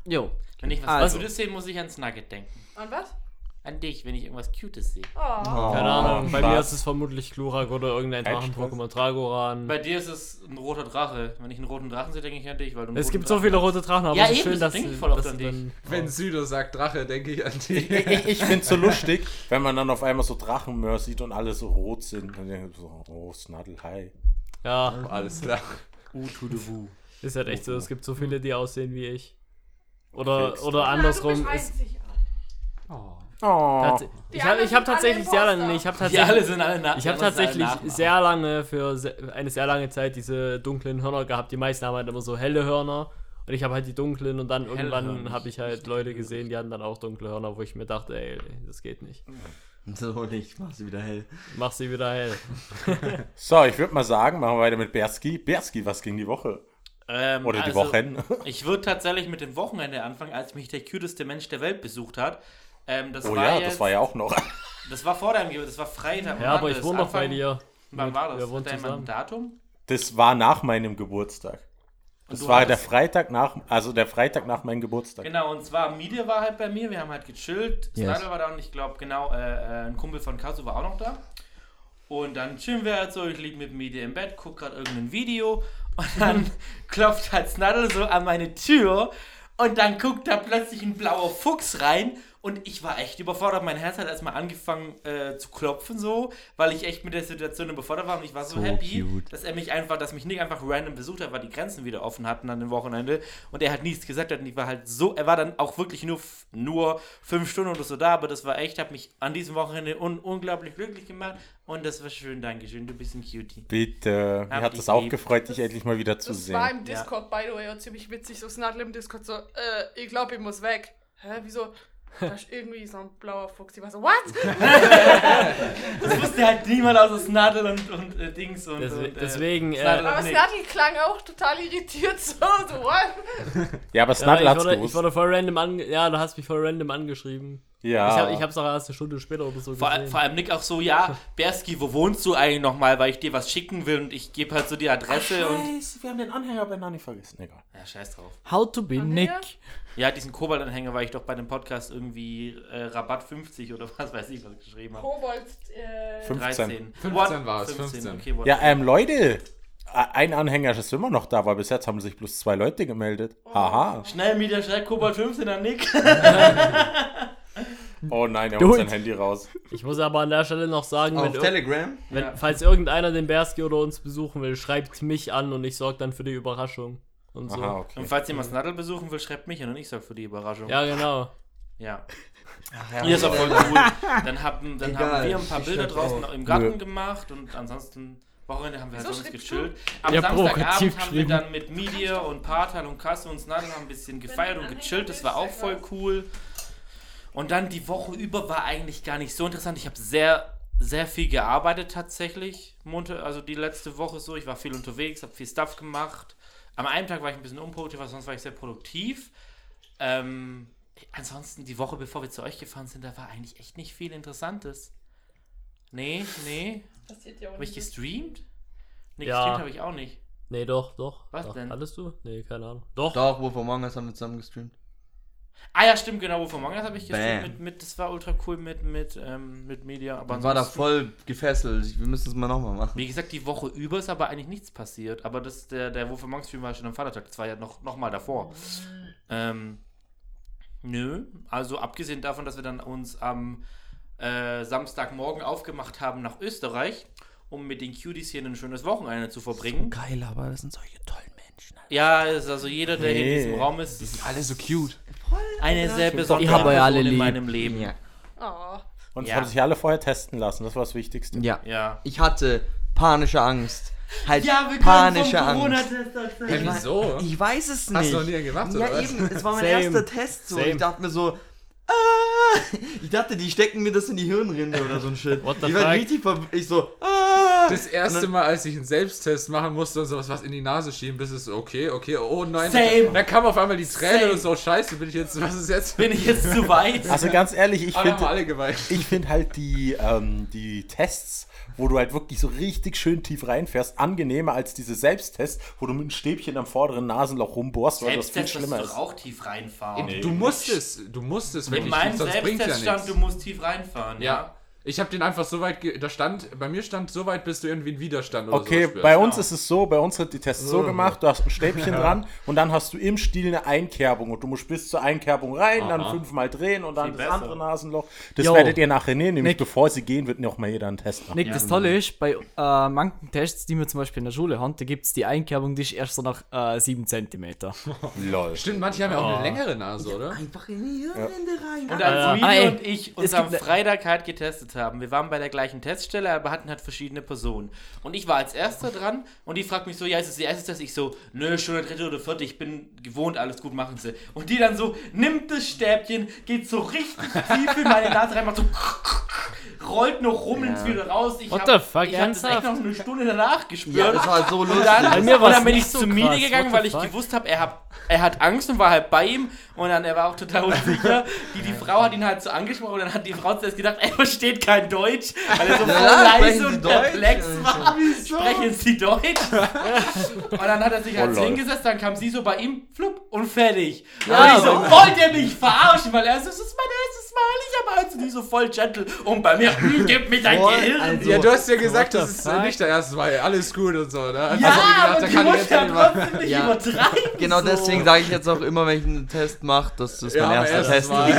Jo. Wenn ich was Also. Gutes sehe, muss ich ans Nugget denken. An was? An dich, wenn ich irgendwas Cutes sehe. Oh. Oh, Keine Ahnung, bei mir ist es vermutlich Glurak oder irgendein Drachen-Pokémon Dragoran. Bei dir ist es ein roter Drache. Wenn ich einen roten Drachen sehe, denke ich an dich, weil du einen Es roten gibt so viele rote Drachen, aber Ja, es ist eben, schön, das dass denke ich voll oft dass an dich. dann- Wenn Südo sagt Drache, denke ich an Ich, die. ich, ich finde es so (laughs) lustig, wenn man dann auf einmal so Drachenmörs sieht und alle so rot sind. Und denkt so, oh, Snuddle, hi. Ja, Alles klar. Uh, to the woo. ist halt echt so. Es gibt so viele, die aussehen wie ich. Oder, oder Ja, andersrum. du ist, bist einzigartig. Oh. Tats- Die ich habe hab tatsächlich sehr lange. Ich habe Die alle tatsächlich, sind alle nach. ich hab die anderen sind alle tatsächlich sehr lange für se- eine sehr lange Zeit diese dunklen Hörner gehabt. Die meisten haben halt immer so helle Hörner. Und ich habe halt die dunklen und dann irgendwann Hellhörnig. habe ich halt Leute gesehen, die hatten dann auch dunkle Hörner, wo ich mir dachte, ey, das geht nicht. So nicht, mach sie wieder hell. Mach sie wieder hell. (laughs) So, ich würde mal sagen, machen wir weiter mit Berski. Berski, was ging die Woche? Ähm, Oder die also, Wochen? Ich würde tatsächlich mit dem Wochenende anfangen, als mich der cuteste Mensch der Welt besucht hat. Ähm, das Oh war ja, jetzt, das war ja auch noch. (laughs) Das war vor deinem Geburtstag, das war Freitag. Ja, aber Wann ich das? wohne doch bei dir. Wann war das? Wir Hat da jemand ein zusammen. Datum? Das war nach meinem Geburtstag. Das war der Freitag nach, also der Freitag nach meinem Geburtstag. Genau, und zwar Media war halt bei mir, wir haben halt gechillt. Yes. Snyder war da und ich glaube, genau, äh, äh, ein Kumpel von Kasu war auch noch da. Und dann chillen wir halt so, ich liege mit Media im Bett, guck gerade irgendein Video und dann (laughs) klopft halt Snyder so an meine Tür und dann guckt da plötzlich ein blauer Fuchs rein Und ich war echt überfordert. Mein Herz hat erstmal angefangen äh, zu klopfen, so, weil ich echt mit der Situation überfordert war. Und ich war so, So happy, cute. dass er mich einfach, dass mich Nick einfach random besucht hat, weil die Grenzen wieder offen hatten an dem Wochenende. Und er hat nichts gesagt hat. Und ich war halt so, er war dann auch wirklich nur, nur fünf Stunden oder so da. Aber das war echt, hat mich an diesem Wochenende un unglaublich glücklich gemacht. Und das war schön, Dankeschön. Du bist ein Cutie. Bitte. Mir Hab hat dich es auch lieb. gefreut, dich endlich mal wieder zu Das sehen. war im Discord, by the way, auch ziemlich witzig. So Snadel im Discord so, äh, ich glaube, ich muss weg. Hä, wieso? Da ist irgendwie so ein blauer Fuchs. Ich war so, what? (laughs) Das wusste halt niemand außer Snadel und, und äh, Dings und. Deswe und, äh, deswegen, äh, Aber. Snadel klang auch total irritiert so, so what? Ja, aber ja, Snadel ich, hat's wurde, ich gewusst. wurde voll random an, ja, du hast mich voll random angeschrieben. Ja. Ich, hab, ich hab's auch erst eine Stunde später oder so Vor, gesehen. vor allem Nick auch so, ja, Berski, wo wohnst du eigentlich nochmal, weil ich dir was schicken will und ich gebe halt so die Adresse und. Scheiße, wir haben den Anhänger bei Nani vergessen. Egal. Ja, scheiß drauf. How to be Nick. Ja, diesen Kobalt-Anhänger, weil ich doch bei dem Podcast irgendwie äh, Rabatt 50 oder (laughs) was weiß ich, was ich geschrieben habe. Kobold, äh, 15. 15 war es, 15. Okay, what- Ja, ähm, Leute. Ein Anhänger ist immer noch da, weil bis jetzt haben sich bloß zwei Leute gemeldet. Haha. Schnell, Media, schnell Kobalt 15 an Nick. (laughs) (laughs) Oh nein, er holt sein Handy raus. Ich muss aber an der Stelle noch sagen, wenn, Auf ir Telegram? wenn Ja. falls irgendeiner den Berski oder uns besuchen will, schreibt mich an und ich sorge dann für die Überraschung. Und so. Aha, Und okay. falls jemand Snadel besuchen will, schreibt mich an und ich sag für die Überraschung. Ja, genau. Ja. Ja, Ihr ist auch voll cool. (laughs) Dann haben, dann Egal, haben wir ein paar Bilder draußen auch. im Garten Nö. gemacht und ansonsten Wochenende haben wir halt Wieso sonst gechillt. Am Ja, Samstagabend haben wir dann mit Media und Partal und Kasse und Snadel haben ein bisschen gefeiert und gechillt. Das war auch voll cool. Und dann die Woche über war eigentlich gar nicht so interessant. Ich habe sehr, sehr viel gearbeitet tatsächlich. Montag, also die letzte Woche so. Ich war viel unterwegs, habe viel Stuff gemacht. Am einen Tag war ich ein bisschen unproduktiv, aber sonst war ich sehr produktiv. Ähm, ansonsten die Woche, bevor wir zu euch gefahren sind, da war eigentlich echt nicht viel Interessantes. Nee, nee. passiert ja auch Habe ich gestreamt? Nee, Ja. gestreamt habe ich auch nicht. Nee, doch, doch. Was doch. denn? Hattest du? Nee, keine Ahnung. Doch. Doch, Wolf Among Us haben wir zusammen gestreamt. Ah ja, stimmt, genau. Wovon Mangas habe ich Bam. mit, mit, das war ultra cool mit, mit, ähm, mit Media. Aber Ich war da voll gefesselt. Wir müssen es mal nochmal machen. Wie gesagt, die Woche über ist aber eigentlich nichts passiert. Aber das, der, der Wofür Monk Stream war schon am Vatertag. Das war ja noch, noch mal davor. Ähm, nö. Also abgesehen davon, dass wir dann uns am äh, Samstagmorgen aufgemacht haben nach Österreich, um mit den Cuties hier ein schönes Wochenende zu verbringen. Geil, aber das sind solche tollen Menschen. Ja, ist also jeder, der hier in diesem Raum ist, ist Alle so cute. Eine sehr besondere Ich hab euch alle in meinem Leben. Ja. Oh. Und es Ja. haben sich alle vorher testen lassen. Das war das Wichtigste. ja. Ja. Ich hatte panische Angst. Halt Ja, wir können panische vom Angst. Hä, wieso? Ich weiß es nicht. Hast du noch nie gemacht, Ja, oder was? eben. Es war mein Same. erster Test so. Same. Ich dachte mir so, ah, ich dachte, die stecken mir das in die Hirnrinde oder so ein Shit. What the ich war fuck? richtig ver ich so, ah. Das erste Mal, als ich einen Selbsttest machen musste und sowas was in die Nase schieben, bis es so, okay, okay, oh nein. Same. Dann kam auf einmal die Träne Same. und so, scheiße, bin ich jetzt, was ist jetzt? Bin ich jetzt zu weit? Also ganz ehrlich, ich finde alle geweint. ich find halt die, ähm, die Tests, wo du halt wirklich so richtig schön tief reinfährst, angenehmer als diese Selbsttests, wo du mit einem Stäbchen am vorderen Nasenloch rumbohrst, weil das viel Selbsttest schlimmer du ist. doch auch tief reinfahren. Du musst es, du musst es In wirklich, meinem ja Selbsttest stand, du musst tief reinfahren. Ja. Ich habe den einfach so weit, ge- da stand, bei mir stand so weit, bis du irgendwie einen Widerstand oder Okay, so spürst. bei uns ist es so, bei uns sind die Tests so gemacht, du hast ein Stäbchen (laughs) dran und dann hast du im Stiel eine Einkerbung und du musst bis zur Einkerbung rein, dann fünfmal drehen und dann Viel das besser. andere Nasenloch. Das Jo. werdet ihr nachher nehmen, nämlich Nick. bevor sie gehen, wird noch mal jeder einen Test machen. Nick, das Tolle ist, bei äh, manchen Tests, die wir zum Beispiel in der Schule haben, da gibt es die Einkerbung, die ist erst so nach äh, 7 cm. (laughs) Lol. Stimmt, manche haben ja auch eine längere Nase, oder? Einfach in die Hirnrinde rein. Und als Ja. Ah, ey, und ich uns am Freitag halt getestet haben, wir waren bei der gleichen Teststelle, aber hatten halt verschiedene Personen. Und ich war als Erster dran und die fragt mich so, ja, ist es die erste Test? Ich so, nö, schon der dritte oder vierte, ich bin gewohnt, alles gut machen sie. Und die dann so, nimmt das Stäbchen, geht so richtig tief in meine Nase rein, macht so, rollt noch rum ins wieder raus. Ich What hab, the fuck, ich hab das echt ernsthaft? noch eine Stunde danach gespürt. Ja, das war so Und lustig. dann, Bei mir und dann bin ich so zu Mine gegangen, weil the ich fuck? gewusst habe, er hat, er hat Angst und war halt bei ihm. Und dann, er war auch total unsicher. Die, die Frau hat ihn halt so angesprochen und dann hat die Frau zuerst gedacht, er versteht kein Deutsch, weil er so voll Ja, leise sprechen Sie und Deutsch? perplex war. Sprechen Sie Deutsch? (laughs) und dann hat er sich halt Oh, hingesetzt, dann kam sie so bei ihm, flupp, und fertig. Ja, und ich so, wollt ihr mich verarschen? Weil er so, das ist mein erstes ich habe eins und die so voll gentle. Und bei mir, hm, gib mir dein Voll, Gehirn. also- Ja, du hast ja gesagt, das ist äh, fuck? nicht der erste Mal. Alles gut und so, ne? Also, ja, wie gesagt, aber da die kann ich muss jetzt ja nicht mal- trotzdem nicht Ja. übertreiben. Genau so. deswegen sage ich jetzt auch immer, wenn ich einen Test mache, das ist Ja, mein erster Test. Mal.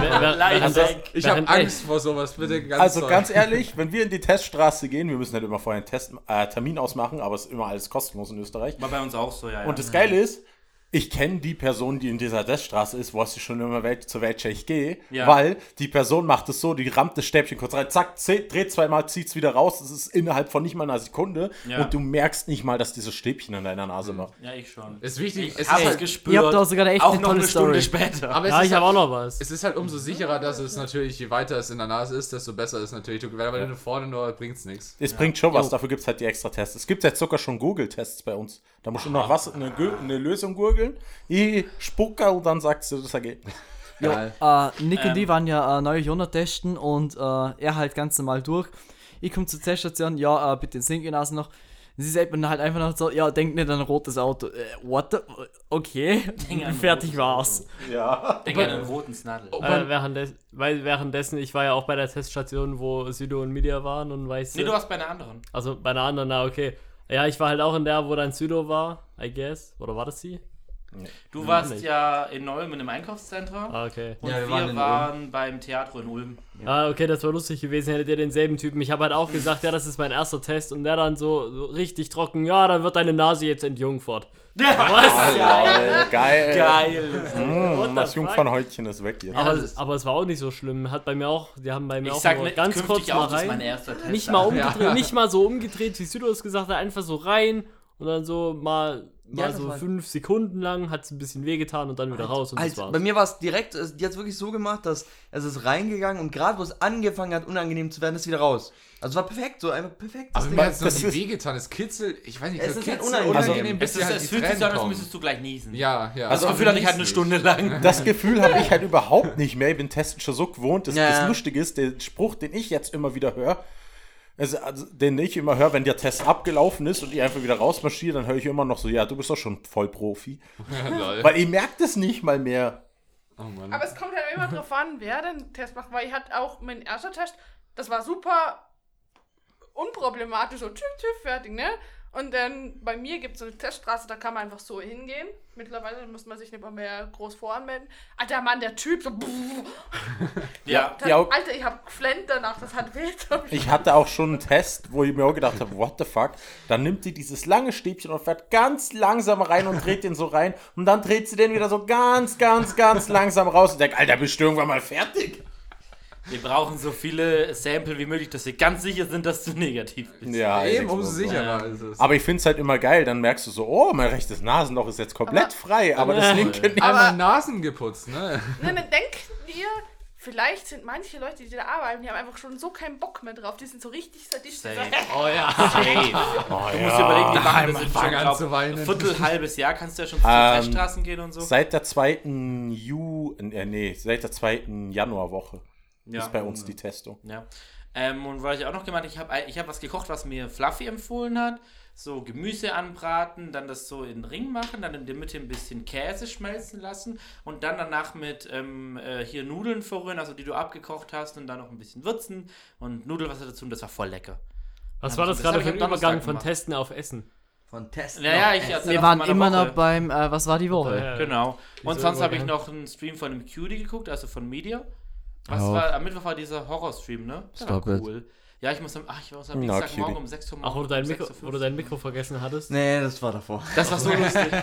Während (laughs) weg. Ich habe Angst vor sowas, bitte ganz Also ganz ehrlich, (laughs) wenn wir in die Teststraße gehen, wir müssen halt immer vorher einen Test, äh, Termin ausmachen, aber es ist immer alles kostenlos in Österreich. War bei uns auch so, ja. ja. Und das Geile ist, ich kenne die Person, die in dieser Teststraße ist, wo ich schon immer wel zu welcher ich gehe, Ja. weil die Person macht es so, die rammt das Stäbchen kurz rein, zack, dreht zweimal, zieht es wieder raus, das ist innerhalb von nicht mal einer Sekunde Ja. und du merkst nicht mal, dass dieses Stäbchen in deiner Nase macht. Ja, ich schon. Ist wichtig, Ich es habe ist es halt, gespürt. Ihr habt da sogar eine echt auch eine noch eine Stunde Story. später. aber es Ja, ist ich habe auch halt, noch was. es ist halt umso sicherer, dass es natürlich, je weiter es in der Nase ist, desto besser ist natürlich. Du, weil wenn du vorne nur bringt's nichts. Es bringt schon was, dafür gibt es halt die extra Tests. Es gibt jetzt sogar schon Google-Tests bei uns. Da musst du noch was, eine, eine Lösung gurgeln, ich spucke und dann sagst du das Ergebnis. Geil. Äh, Nick Ähm. und die waren ja äh, neue Jonah testen und äh, er halt ganz normal durch. Ich komme zur Teststation, ja, äh, bitte den Sinknase noch. Sie sagt mir halt einfach noch so, ja, denk nicht an ein rotes Auto. Äh, what the? Okay, Denk an ein fertig war's. Ja. Denk an einen roten Snadel. Äh, währenddes, weil währenddessen, ich war ja auch bei der Teststation, wo Südo und Media waren und weiß. Nee, du warst bei einer anderen. Also bei einer anderen, na okay. Ja, ich war halt auch in der, wo dann Südo war, I guess. Oder war das sie? Du warst nicht. ja in Ulm in einem Einkaufszentrum. Ah, okay. Und Ja, wir wir, waren waren, beim Theater in Ulm. Ah, okay, das war lustig gewesen, hättet ihr denselben Typen. Ich habe halt auch gesagt, ja, das ist mein erster Test und der dann so, so richtig trocken, ja, dann wird deine Nase jetzt entjungfert. (laughs) Was? Geil. Geil. Geil. Mm, das? Jungfernhäutchen ist weg hier. Aber, aber es war auch nicht so schlimm. Hat bei mir auch, die haben bei mir Ich auch sag nur nicht, ganz kurz mal auch, das ist rein. mein erster Test. Nicht mal umgedreht, nicht mal so umgedreht, wie Südo es gesagt hat, einfach so rein und dann so mal, Ja, mal das so war- fünf Sekunden lang hat es ein bisschen wehgetan und dann wieder raus und das Halt, war's. bei mir war es direkt, die hat es wirklich so gemacht, dass es ist reingegangen und gerade wo es angefangen hat, unangenehm zu werden, ist wieder raus. Also es war perfekt, so einfach perfekt. Aber mir hat es das ist- wehgetan. Es kitzelt, ich weiß nicht, Es das ist halt kitzelt unangenehm. unangenehm, bis Es, ist, halt es die fühlt sich Tränen so an, als kommen. müsstest du gleich niesen. Ja, ja. Das Gefühl hatte ich halt eine Stunde lang. (laughs) Das Gefühl habe ich halt überhaupt nicht mehr. Ich bin Testen schon so gewohnt. Das, Ja, das ja. Lustige ist, der Spruch, den ich jetzt immer wieder höre, also, also, den ich immer höre, wenn der Test abgelaufen ist und ich einfach wieder rausmarschiere, dann höre ich immer noch so, ja, du bist doch schon voll Profi. (laughs) Weil ihr merkt es nicht mal mehr. Oh. Aber es kommt halt immer drauf an, wer den Test macht, weil ich hatte auch mein erster Test, das war super unproblematisch, so tschüss, tschüss, fertig, ne? Und dann bei mir gibt es so eine Teststraße, da kann man einfach so hingehen. Mittlerweile muss man sich nicht mal mehr groß voranmelden. Alter Mann, der Typ, so. (laughs) Ja. Das, Ja. Alter, ich hab geflennt danach, das hat weh. (laughs) Ich hatte auch schon einen Test, wo ich mir auch gedacht habe, what the fuck? Dann nimmt die dieses lange Stäbchen und fährt ganz langsam rein und dreht den so rein. Und dann dreht sie den wieder so ganz, ganz, ganz langsam raus und denkt, Alter, bist du irgendwann mal fertig? Wir brauchen so viele Sample wie möglich, dass wir ganz sicher sind, dass du negativ bist. Ja, Eben, umso so. sicherer ist es. Aber ich finde es halt immer geil, dann merkst du so, oh, mein rechtes Nasenloch ist jetzt komplett frei, aber das linke nicht. Einmal Nasen geputzt, ne? Nein, dann denkt ihr, vielleicht sind manche Leute, die da arbeiten, die haben einfach schon so keinen Bock mehr drauf. Die sind so richtig sadistisch. Safe. Oh ja. Safe. (laughs) Oh, Du musst dir überlegen, die machen das jetzt fang schon, an glaub, zu weinen. Viertel, halbes Jahr kannst du ja schon (laughs) zu Ähm, Teststraßen gehen und so. Seit der zweiten Ju, äh, nee, seit der zweiten Januarwoche Ja. ist bei uns die Testung. Ja. Ähm, und was ich auch noch gemacht ich habe ich hab was gekocht, was mir Fluffy empfohlen hat. So Gemüse anbraten, dann das so in den Ring machen, dann in der Mitte ein bisschen Käse schmelzen lassen und dann danach mit ähm, äh, hier Nudeln verrühren, also die du abgekocht hast und dann noch ein bisschen würzen und Nudelwasser dazu und das war voll lecker. Was Ja, war das das gerade ich für ein Übergang von. Testen auf Essen? Von Test. Naja, ich Wir waren immer Woche. noch beim, äh, was war die Woche? Ja. Genau. Und sonst habe ich noch einen Stream von dem Cutie geguckt, also von Media. Was war, am Mittwoch war dieser Horror-Stream, ne? Der Stop war it. cool. Ja, ich muss am, ach, ich muss am Dienstagmorgen Cutie. um 6 Uhr Ach, wo du morgens dein Mikro, 6.15 wo du dein Mikro vergessen hattest? Nee, das war davor. Das war so (laughs) lustig. er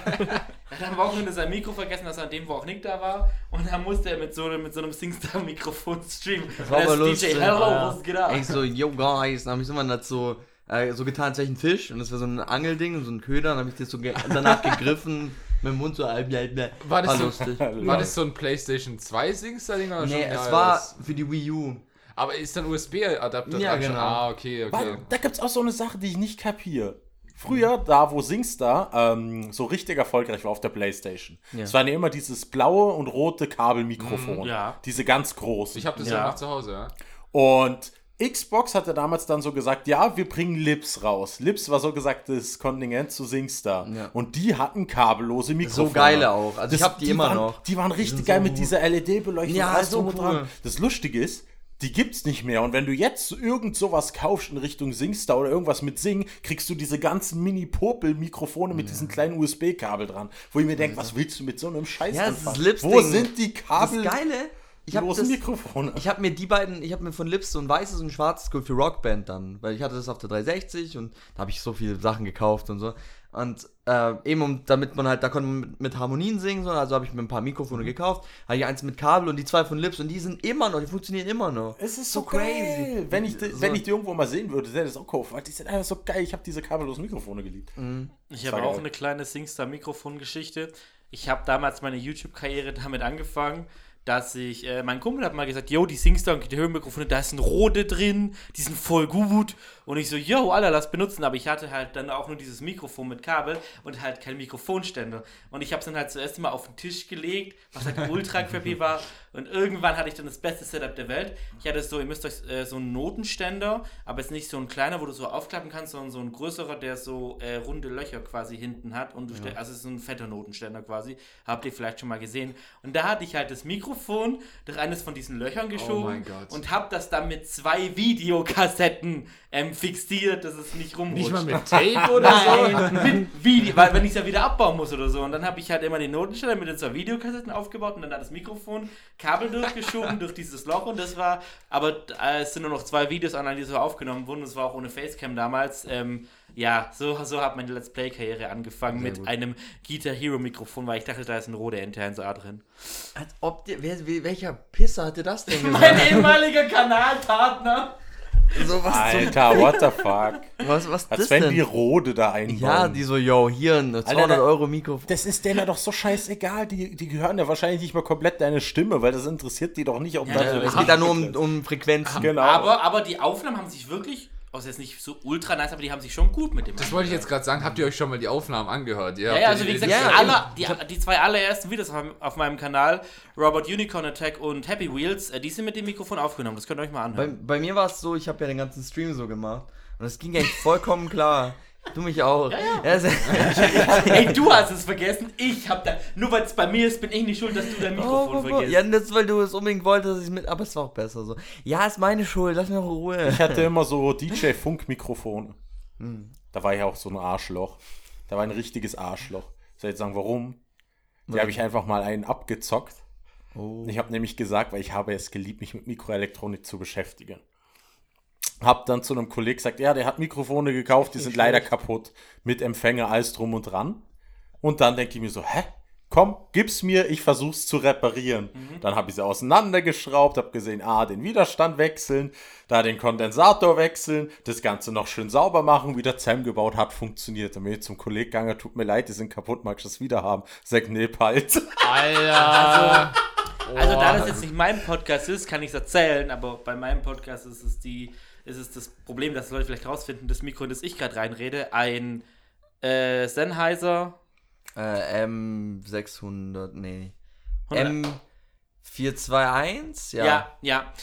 hat am Wochenende sein Mikro vergessen, dass er an dem, wo auch Nick da war. Und dann musste er mit so einem, mit so einem Singstar-Mikrofon streamen. Das war aber DJ, lustig. hello, Ja. was geht ab? Ich so, yo guys, dann habe ich so mal so, äh, so getan, als wäre ich ein Fisch und das war so ein Angelding und so ein Köder, dann habe ich das so ge danach (laughs) gegriffen, mit dem Mund so, bla, bla. War das so- lustig. (laughs) War das so ein PlayStation 2 Singstar-Ding oder Nee, schon? es war für die Wii U. Aber ist dann USB-Adapter Ja, genau. Ah, okay, okay. Weil, da gibt es auch so eine Sache, die ich nicht kapiere. Früher, da wo Singstar ähm, so richtig erfolgreich war auf der Playstation, Ja. es waren ja immer dieses blaue und rote Kabelmikrofon. ja. Diese ganz großen. Ich habe das Ja. ja noch zu Hause, ja. Und Xbox hatte damals dann so gesagt, ja, wir bringen Lips raus. Lips war so gesagt das Kontingent zu SingStar. Ja. Und die hatten kabellose Mikrofone. So geile auch. Also ich Das- hab die, immer waren, noch. Die waren richtig sind geil so mit dieser LED-Beleuchtung. Ja, so cool. dran. Das Lustige ist, die gibt's nicht mehr. Und wenn du jetzt irgend sowas kaufst in Richtung SingStar oder irgendwas mit Sing, kriegst du diese ganzen Mini-Popel-Mikrofone mit diesem kleinen USB-Kabel dran. Wo ich mir denke, was willst du mit so einem Scheiß Ja, das ist anfangen? Wo sind die Das Kabel? Geile, ich habe das, Mikrofone. ich habe mir die beiden, ich habe mir von Lips so ein weißes und ein schwarzes geholt für Rockband dann, weil ich hatte das auf der 360 und da habe ich so viele Sachen gekauft und so. Und äh, eben um, damit man halt, da konnte man mit, mit Harmonien singen, so, also habe ich mir ein paar Mhm. Mikrofone gekauft, habe ich eins mit Kabel und die zwei von Lips und die sind immer noch, die funktionieren immer noch. Es ist so, crazy. Wenn ich, die, So. wenn ich die irgendwo mal sehen würde, hätte ich das auch kaufen. Weil die sind einfach so geil. Ich habe diese kabellosen Mikrofone geliebt. Ich war habe auch geil. eine kleine SingStar-Mikrofon-Geschichte. Ich habe damals meine YouTube-Karriere damit angefangen, dass ich, äh, mein Kumpel hat mal gesagt, yo, die SingStar und die Hörmikrofone, da ist ein Rode drin, die sind voll gut. Und ich so, yo, Alter, lass benutzen. Aber ich hatte halt dann auch nur dieses Mikrofon mit Kabel und halt kein Mikrofonständer. Und ich habe es dann halt zuerst mal auf den Tisch gelegt, was halt (laughs) ultra crappy war. Und irgendwann hatte ich dann das beste Setup der Welt. Ich hatte so, ihr müsst euch äh, so einen Notenständer, aber jetzt nicht so ein kleiner, wo du so aufklappen kannst, sondern so ein größerer, der so äh, runde Löcher quasi hinten hat. Und du stell- also so ein fetter Notenständer quasi. Habt ihr vielleicht schon mal gesehen. Und da hatte ich halt das Mikrofon durch eines von diesen Löchern geschoben mein Gott. und hab das dann mit zwei Videokassetten ähm, fixiert, dass es nicht rumrutscht. Nicht mal mit Tape oder so? Nein, mit Video, weil wenn ich es ja wieder abbauen muss oder so. Und dann habe ich halt immer den Notenständer mit den zwei Videokassetten aufgebaut und dann hat das Mikrofon Kabel durchgeschoben durch dieses Loch und das war, aber äh, es sind nur noch zwei Videos online, die so aufgenommen wurden. Es war auch ohne Facecam damals. Ähm, ja, so, so hat meine Let's Play-Karriere angefangen mit einem Guitar Hero Mikrofon, weil ich dachte, da ist ein Rode NT1A drin. Als ob der, wer, wer- welcher Pisser hatte das denn (laughs) gesagt? Mein ehemaliger Kanalpartner. So, was, Alter, what the fuck? zum, was, was Als das wenn denn? die Rode da einbauen. ja, die so, yo, hier ein 200 da- Euro Mikrofon. Das ist denen ja doch so scheißegal. Die, die hören ja wahrscheinlich nicht mal komplett deine Stimme, weil das interessiert die doch nicht, ob Ja, da ja, Es geht da nur um, um Frequenzen. Genau. Aber, aber die Aufnahmen haben sich wirklich, also jetzt nicht so ultra nice, aber die haben sich schon gut mit dem Das wollte ich jetzt gerade sagen. Habt ihr euch schon mal die Aufnahmen angehört? Ihr Ja, ja, also wie gesagt, Ja, die, aller, die, die zwei allerersten Videos auf meinem, auf meinem Kanal, Robert Unicorn Attack und Happy Wheels, äh, die sind mit dem Mikrofon aufgenommen. Das könnt ihr euch mal Bei, anhören. bei mir war es so, ich habe ja den ganzen Stream so gemacht. Und es ging eigentlich vollkommen klar. Du mich auch. Ja, also, (laughs) Ey, du hast es vergessen. Ich hab da. Nur weil es bei mir ist, bin ich nicht schuld, dass du dein Mikrofon oh, vergisst. ja, das, weil du es unbedingt wolltest, dass ich mit. Aber es war auch besser so. Ja, ist meine Schuld, lass mich auch in Ruhe. Ich hatte immer so (laughs) DJ-Funk-Mikrofone. Hm. Da war ich auch so ein Arschloch. Da war ein richtiges Arschloch. Soll ich jetzt sagen, warum? Da habe ich einfach mal einen abgezockt. Oh. Ich habe nämlich gesagt, weil ich habe es geliebt, mich mit Mikroelektronik zu beschäftigen. Hab dann zu einem Kollegen gesagt, ja, der hat Mikrofone gekauft, die sind leider kaputt. Mit Empfänger, alles drum und dran. Und dann denke ich mir so, hä? Komm, gib's mir, ich versuch's zu reparieren. Dann habe ich sie auseinandergeschraubt, habe gesehen, ah, den Widerstand wechseln, da den Kondensator wechseln, das Ganze noch schön sauber machen, wieder zusammengebaut, hat funktioniert. Dann bin ich zum Kollegen gegangen, tut mir leid, die sind kaputt, magst du das wieder haben? Sag, nee, halt. Alter. Also, da das jetzt nicht mein Podcast ist, kann ich es erzählen, aber bei meinem Podcast ist es, die, ist es das Problem, dass Leute vielleicht rausfinden, das Mikro, in das ich gerade reinrede, ein äh, Sennheiser. Äh, M600, nee. 100 M421? Ja. Ja, ja.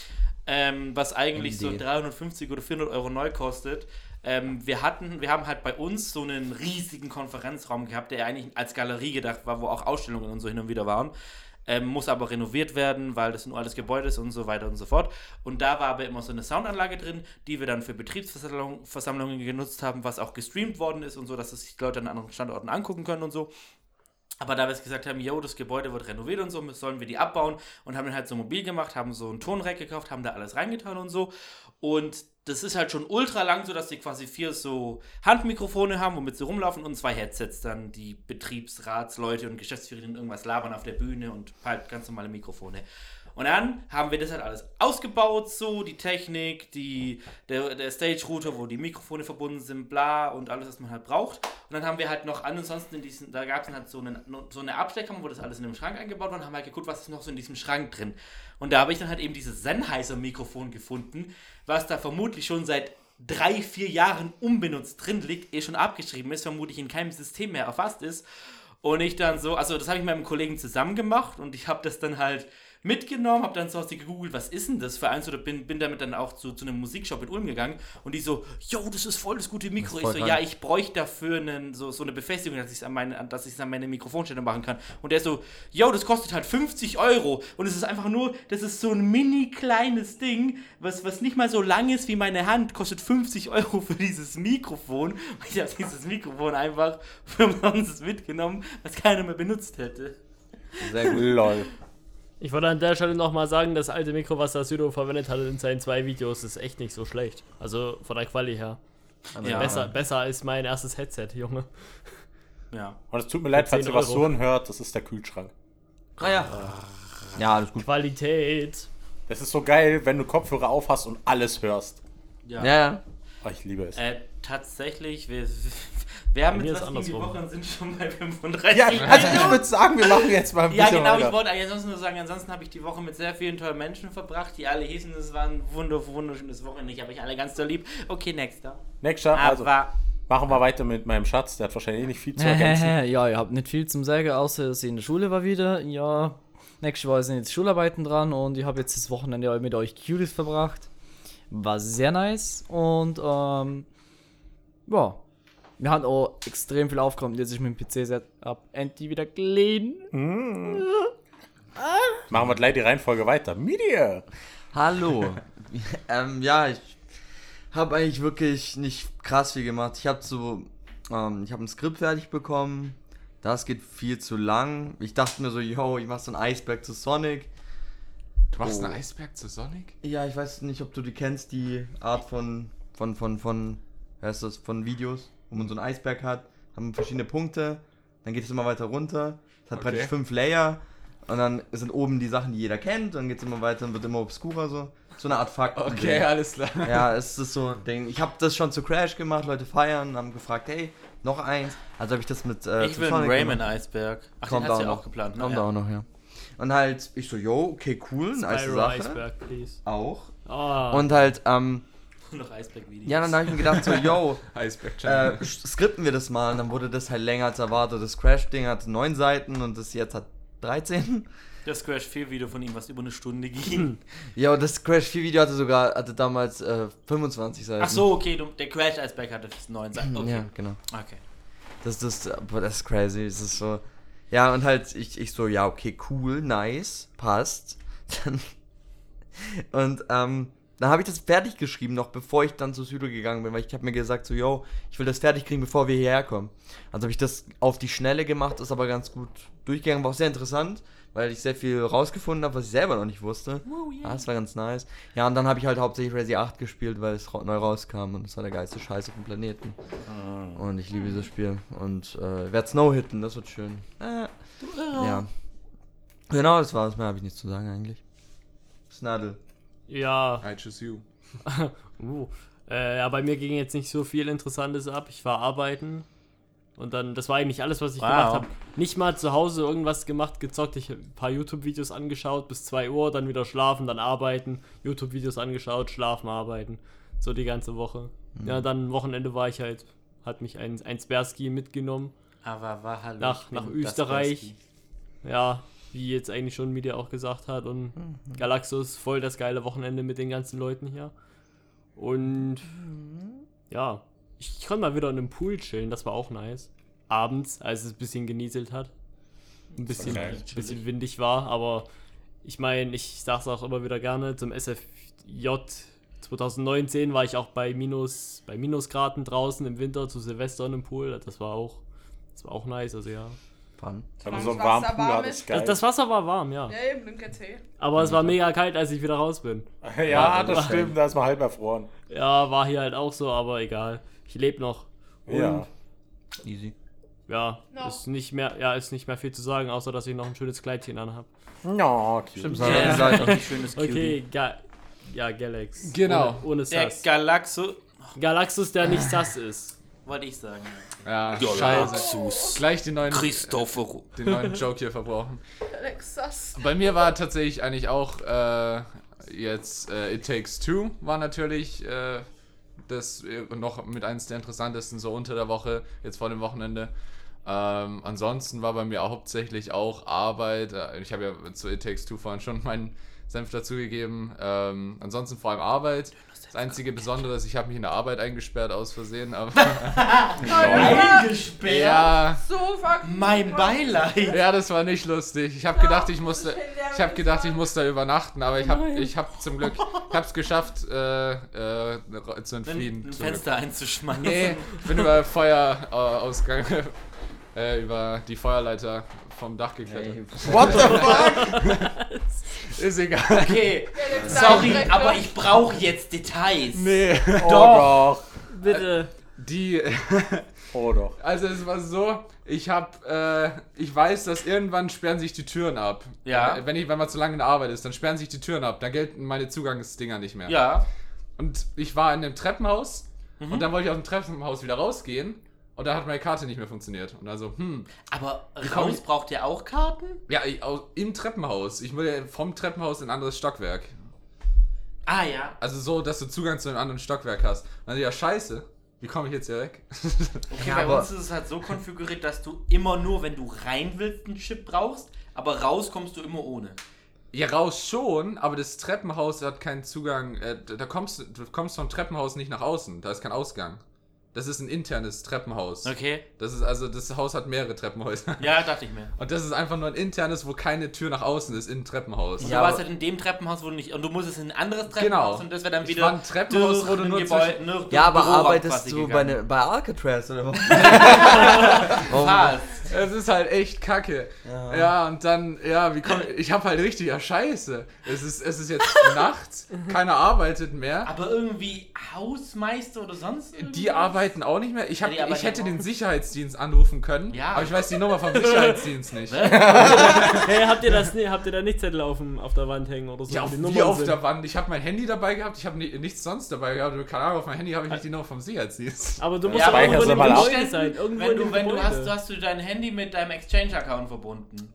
Ähm, was eigentlich so MD. 350 oder 400 Euro neu kostet. Ähm, wir hatten, wir haben halt bei uns so einen riesigen Konferenzraum gehabt, der eigentlich als Galerie gedacht war, wo auch Ausstellungen und so hin und wieder waren. Ähm, muss aber renoviert werden, weil das ein altes Gebäude ist und so weiter und so fort. Und da war aber immer so eine Soundanlage drin, die wir dann für Betriebsversammlungen Versammlungen genutzt haben, was auch gestreamt worden ist und so, dass es sich Leute an anderen Standorten angucken können und so. Aber da wir jetzt gesagt haben, yo, das Gebäude wird renoviert und so, sollen wir die abbauen und haben dann halt so mobil gemacht, haben so ein Tonrack gekauft, haben da alles reingetan und so. Und das ist halt schon ultra lang, so dass sie quasi vier so Handmikrofone haben, womit sie rumlaufen und zwei Headsets dann, die Betriebsratsleute und Geschäftsführerinnen irgendwas labern auf der Bühne und halt ganz normale Mikrofone. Und dann haben wir das halt alles ausgebaut, so die Technik, die, der, der Stage-Router, wo die Mikrofone verbunden sind, bla und alles, was man halt braucht. Und dann haben wir halt noch ansonsten in diesen, da gab es halt so eine, so eine Abstellkammer, wo das alles in dem Schrank eingebaut war und haben halt geguckt, was ist noch so in diesem Schrank drin. Und da habe ich dann halt eben dieses Sennheiser-Mikrofon gefunden, was da vermutlich schon seit drei, vier Jahren unbenutzt drin liegt, eh schon abgeschrieben ist, vermutlich in keinem System mehr erfasst ist. Und ich dann so, also das habe ich mit meinem Kollegen zusammen gemacht und ich habe das dann halt mitgenommen, habe dann zu Hause gegoogelt, was ist denn das für eins oder bin, bin damit dann auch zu, zu einem Musikshop in Ulm gegangen und die so, yo, das ist voll das gute Mikro. Das Ich so, krank. ja, ich bräuchte dafür einen, so, so eine Befestigung, dass ich es an dass an meine Mikrofonständer machen kann. Und der so, yo, das kostet halt 50 Euro und es ist einfach nur, das ist so ein mini kleines Ding, was, was nicht mal so lang ist wie meine Hand, kostet 50 Euro für dieses Mikrofon. Und (laughs) ich habe dieses Mikrofon einfach für umsonst mitgenommen, was keiner mehr benutzt hätte. Sehr gut. Lol. Ich wollte an der Stelle nochmal sagen, das alte Mikro, was der Südo verwendet hat in seinen zwei Videos, ist echt nicht so schlecht. Also von der Quali her. Also Ja. besser, besser als mein erstes Headset, Junge. Ja. Und es tut mir leid, falls 10 ihr was. Surren hört, das ist der Kühlschrank. Ah ja. Ja, alles gut. Qualität. Das ist so geil, wenn du Kopfhörer auf hast und alles hörst. Ja. Ja, ja. Oh, ich liebe es. Äh, tatsächlich, wir, wir haben jetzt was gegen die. Woche und sind schon bei 35 Ja, also ich würde sagen, wir machen jetzt mal ein Ja, bisschen genau, ich weiter. wollte eigentlich ansonsten nur sagen, ansonsten habe ich die Woche mit sehr vielen tollen Menschen verbracht, die alle hießen, es war ein wunder, wunderschönes Wochenende. Ich habe euch alle ganz doll lieb. Okay, nächster. Nächster, also machen wir weiter mit meinem Schatz. Der hat wahrscheinlich eh nicht viel zu ergänzen. ja, ihr habt nicht viel zum Sagen, außer dass ich in der Schule war wieder. Ja, nächste Woche sind jetzt Schularbeiten dran und ich habe jetzt das Wochenende mit euch Cuties verbracht. War sehr nice und ähm, ja, wir haben auch extrem viel aufgeräumt. Jetzt ist mein PC-Setup endlich wieder clean. Machen wir gleich die Reihenfolge weiter. Media. Hallo. (laughs) ähm, ja, ich habe eigentlich wirklich nicht krass viel gemacht. Ich habe so, ähm, ich habe ein Skript fertig bekommen. Das geht viel zu lang. Ich dachte mir so, yo, ich mach so ein Eisberg zu Sonic. Du machst Oh. einen Eisberg zu Sonic? Ja, ich weiß nicht, ob du die kennst, die Art von, von, von, von, wie heißt das, von Videos, wo man so einen Eisberg hat, haben verschiedene Punkte, dann geht es immer weiter runter. Es hat Okay. praktisch fünf Layer und dann sind oben die Sachen, die jeder kennt, dann geht es immer weiter und wird immer obskurer so. So eine Art Fakt. Okay, alles klar. Ja, es ist so ein Ding. Ich habe das schon zu Crash gemacht, Leute feiern, haben gefragt, hey, noch eins. Also habe ich das mit äh, ich will einen Sonic Rayman gemacht. Eisberg. Ach, Kommt den hast auch du ja noch. auch geplant. ne? Kommt ja. auch noch, ja. Und halt, ich so, yo, okay, cool, nice Sache. Iceberg, please. Auch. Ah, Und halt, ähm, (laughs) noch Eisberg-Videos. ja, dann habe ich mir gedacht, so, yo, (laughs) äh, skripten wir das mal. Und dann wurde das halt länger als erwartet. Das Crash-Ding hat neun Seiten und das jetzt hat 13. Das Crash 4 Video von ihm, was über eine Stunde (laughs) ging. Ja, und das Crash 4 Video hatte sogar, hatte damals äh, 25 Seiten. Ach so, okay, du, der Crash Eisberg hatte 9 Seiten. Okay. Ja, genau. okay. Das, das, das ist crazy. Das ist so. Ja, und halt, ich, ich so, ja, okay, cool, nice, passt. Dann, und ähm, dann habe ich das fertig geschrieben, noch bevor ich dann zu Südo gegangen bin, weil ich habe mir gesagt, so, yo, ich will das fertig kriegen, bevor wir hierher kommen. Also habe ich das auf die Schnelle gemacht, ist aber ganz gut durchgegangen, war auch sehr interessant, weil ich sehr viel rausgefunden habe, was ich selber noch nicht wusste. Ja, das war ganz nice. Ja, und dann habe ich halt hauptsächlich Resi 8 gespielt, weil es neu rauskam und es war der geilste Scheiß auf dem Planeten. Und ich liebe dieses Spiel. Und äh, werde Snow hitten, das wird schön. Äh, ja. Genau, das war's. Mehr habe ich nichts zu sagen eigentlich. Snadel. Ja. I choose you. (laughs) Uh, äh, ja, bei mir ging jetzt nicht so viel Interessantes ab. Ich war arbeiten. Und dann, das war eigentlich alles, was ich Wow. gemacht habe. Nicht mal zu Hause irgendwas gemacht, gezockt. Ich habe ein paar YouTube-Videos angeschaut bis 2 Uhr, dann wieder schlafen, dann arbeiten. YouTube-Videos angeschaut, schlafen, arbeiten. So die ganze Woche. Ja, dann Wochenende war ich halt, hat mich ein, ein Spersky mitgenommen. Aber war halt Nach- nach Österreich. Ja, wie jetzt eigentlich schon Media auch gesagt hat. Und Galaxus voll das geile Wochenende mit den ganzen Leuten hier. Und ja, ich, ich konnte mal wieder in einem Pool chillen, das war auch nice. Abends, als es ein bisschen genieselt hat. Ein bisschen, geil. ein bisschen windig war, aber ich meine, ich sag's auch immer wieder gerne, zum SFJ 2019 war ich auch bei Minus, bei Minusgraden draußen im Winter zu Silvester in einem Pool. Das war auch, das war auch nice, also ja. Fun. Das so Wasser warmen Pool warm ist. Das, das Wasser war warm, ja. Ja, eben, du eh. Aber es war mega kalt, als ich wieder raus bin. (laughs) ja, das stimmt, da ist man halb erfroren. Ja, war hier halt auch so, aber egal. Ich lebe noch. Und Ja. Easy. ja, Noch. ist nicht mehr, ja, ist nicht mehr viel zu sagen, außer dass ich noch ein schönes Kleidchen anhab. Ja, cute. Stimmt, Ja, ja. Seite. ein schönes (laughs) Cutie. Okay, ga ja, Galax. Genau. Ohne, ohne Der Sass. Galaxo, Galaxus, der nicht Sass ist. Wollte ich sagen. Ja, scheiße. Galaxus. Gleich den neuen, Christopher. den neuen Joke hier verbrochen. Alexas. Bei mir war tatsächlich eigentlich auch äh, jetzt äh, It Takes Two war natürlich äh, das äh, noch mit eines der interessantesten so unter der Woche, jetzt vor dem Wochenende. Ähm, ansonsten war bei mir hauptsächlich auch Arbeit. Äh, Ich habe ja zu It Takes Two vorhin schon meinen Senf dazugegeben. Ähm, ansonsten vor allem Arbeit. Das einzige Besondere ist, ich habe mich in der Arbeit eingesperrt aus Versehen. Aber (laughs) Eingesperrt? ja, So Mein Beileid. ja, das war nicht lustig. Ich habe gedacht, ich musste, ich habe gedacht, ich muss da übernachten, aber ich habe, ich habe zum Glück, ich habe es geschafft, äh, äh, zu entfliehen. Ein zum Glück. Fenster einzuschmeißen. Nee, ich bin über Feuerausgang, (laughs) äh, über die Feuerleiter vom Dach geklettert. (laughs) What the fuck? Ist egal. Okay, sorry, aber ich brauche jetzt Details. Nee. Oh doch. Bitte. Die, (laughs) Oh doch. also es war so, ich habe, äh, ich weiß, dass irgendwann sperren sich die Türen ab. Ja. Wenn ich, wenn man zu lange in der Arbeit ist, dann sperren sich die Türen ab. Dann gelten meine Zugangsdinger nicht mehr. Ja. Und ich war in einem Treppenhaus Mhm. und dann wollte ich aus dem Treppenhaus wieder rausgehen und dann hat meine Karte nicht mehr funktioniert. Und also, hm, Aber raus braucht ihr auch Karten? ja, ich, au- im Treppenhaus. Ich will ja vom Treppenhaus in ein anderes Stockwerk. Ah ja. Also so, dass du Zugang zu einem anderen Stockwerk hast. Also ja, scheiße. Wie komme ich jetzt hier weg? (laughs) Okay, Ja, bei aber- uns ist es halt so konfiguriert, dass du immer nur, wenn du rein willst, einen Chip brauchst, aber raus kommst du immer ohne. ja, raus schon, aber das Treppenhaus hat keinen Zugang. Äh, da da kommst du du kommst vom Treppenhaus nicht nach außen. Da ist kein Ausgang. Das ist ein internes Treppenhaus. Okay. Das ist also, das Haus hat mehrere Treppenhäuser. Ja, dachte ich mir. Und das ist einfach nur ein internes, wo keine Tür nach außen ist, im Treppenhaus. Und Ja, du warst halt in dem Treppenhaus, wo du nicht. Und du musstest in ein anderes Genau. Treppenhaus und das wäre dann Ich wieder. war ein Treppenhaus, wo du ein nur Gebäude- zwischen- nur Ja, aber arbeitest du bei, ne, bei Alcatraz oder was? (laughs) Fast. Es ist halt echt kacke. Ja, und dann, ja, wie komm ich. Ich hab halt richtig, ja, scheiße. Es ist, es ist jetzt (laughs) nachts, keiner arbeitet mehr. Aber irgendwie Hausmeister oder sonst Die irgendwas? arbeiten auch nicht mehr. Ich, hab, Ja, die ich hätte auch. den Sicherheitsdienst anrufen können, Ja. aber ich weiß die Nummer vom (laughs) Sicherheitsdienst nicht. (laughs) Hey, habt ihr das habt ihr da nicht Zettel auf, dem- auf der Wand hängen oder so? Ja, auf, die wie auf sind? der Wand. Ich habe mein Handy dabei gehabt, ich habe ni nichts sonst dabei gehabt. Keine Ahnung, auf mein Handy habe ich nicht die Nummer vom Sicherheitsdienst. Aber du musst Ja, aber aber irgendwo in speicherst dem du mal ab. Gebäude sein. Irgendwo Wenn du, wenn du hast, hast du dein Handy mit deinem Exchange-Account verbunden.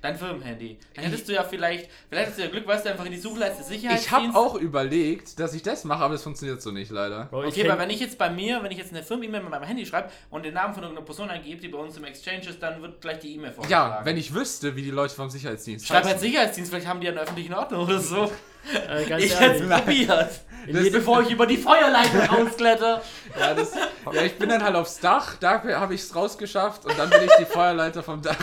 Dein Firmenhandy. Dann hättest du ja vielleicht, vielleicht hast du ja Glück, weißt du einfach in die Suchleiste Sicherheitsdienst. Ich habe auch überlegt, dass ich das mache, aber das funktioniert so nicht, leider. Bro, Okay, aber wenn ich jetzt bei mir, wenn ich jetzt eine Firmen-E-Mail mit meinem Handy schreibe und den Namen von irgendeiner Person eingebe, die bei uns im Exchange ist, dann wird gleich die E-Mail vorgeschlagen. Ja, wenn ich wüsste, wie die Leute vom Sicherheitsdienst Schreib halt. Sicherheitsdienst, vielleicht haben die einen öffentlichen Ordner oder so. (laughs) äh, ganz Ich hätte es probiert. jedem, Bevor ich über die Feuerleiter (laughs) rauskletter. Ja, das, ja, ich bin dann halt aufs Dach, da habe ich es rausgeschafft und dann bin ich die Feuerleiter vom Dach.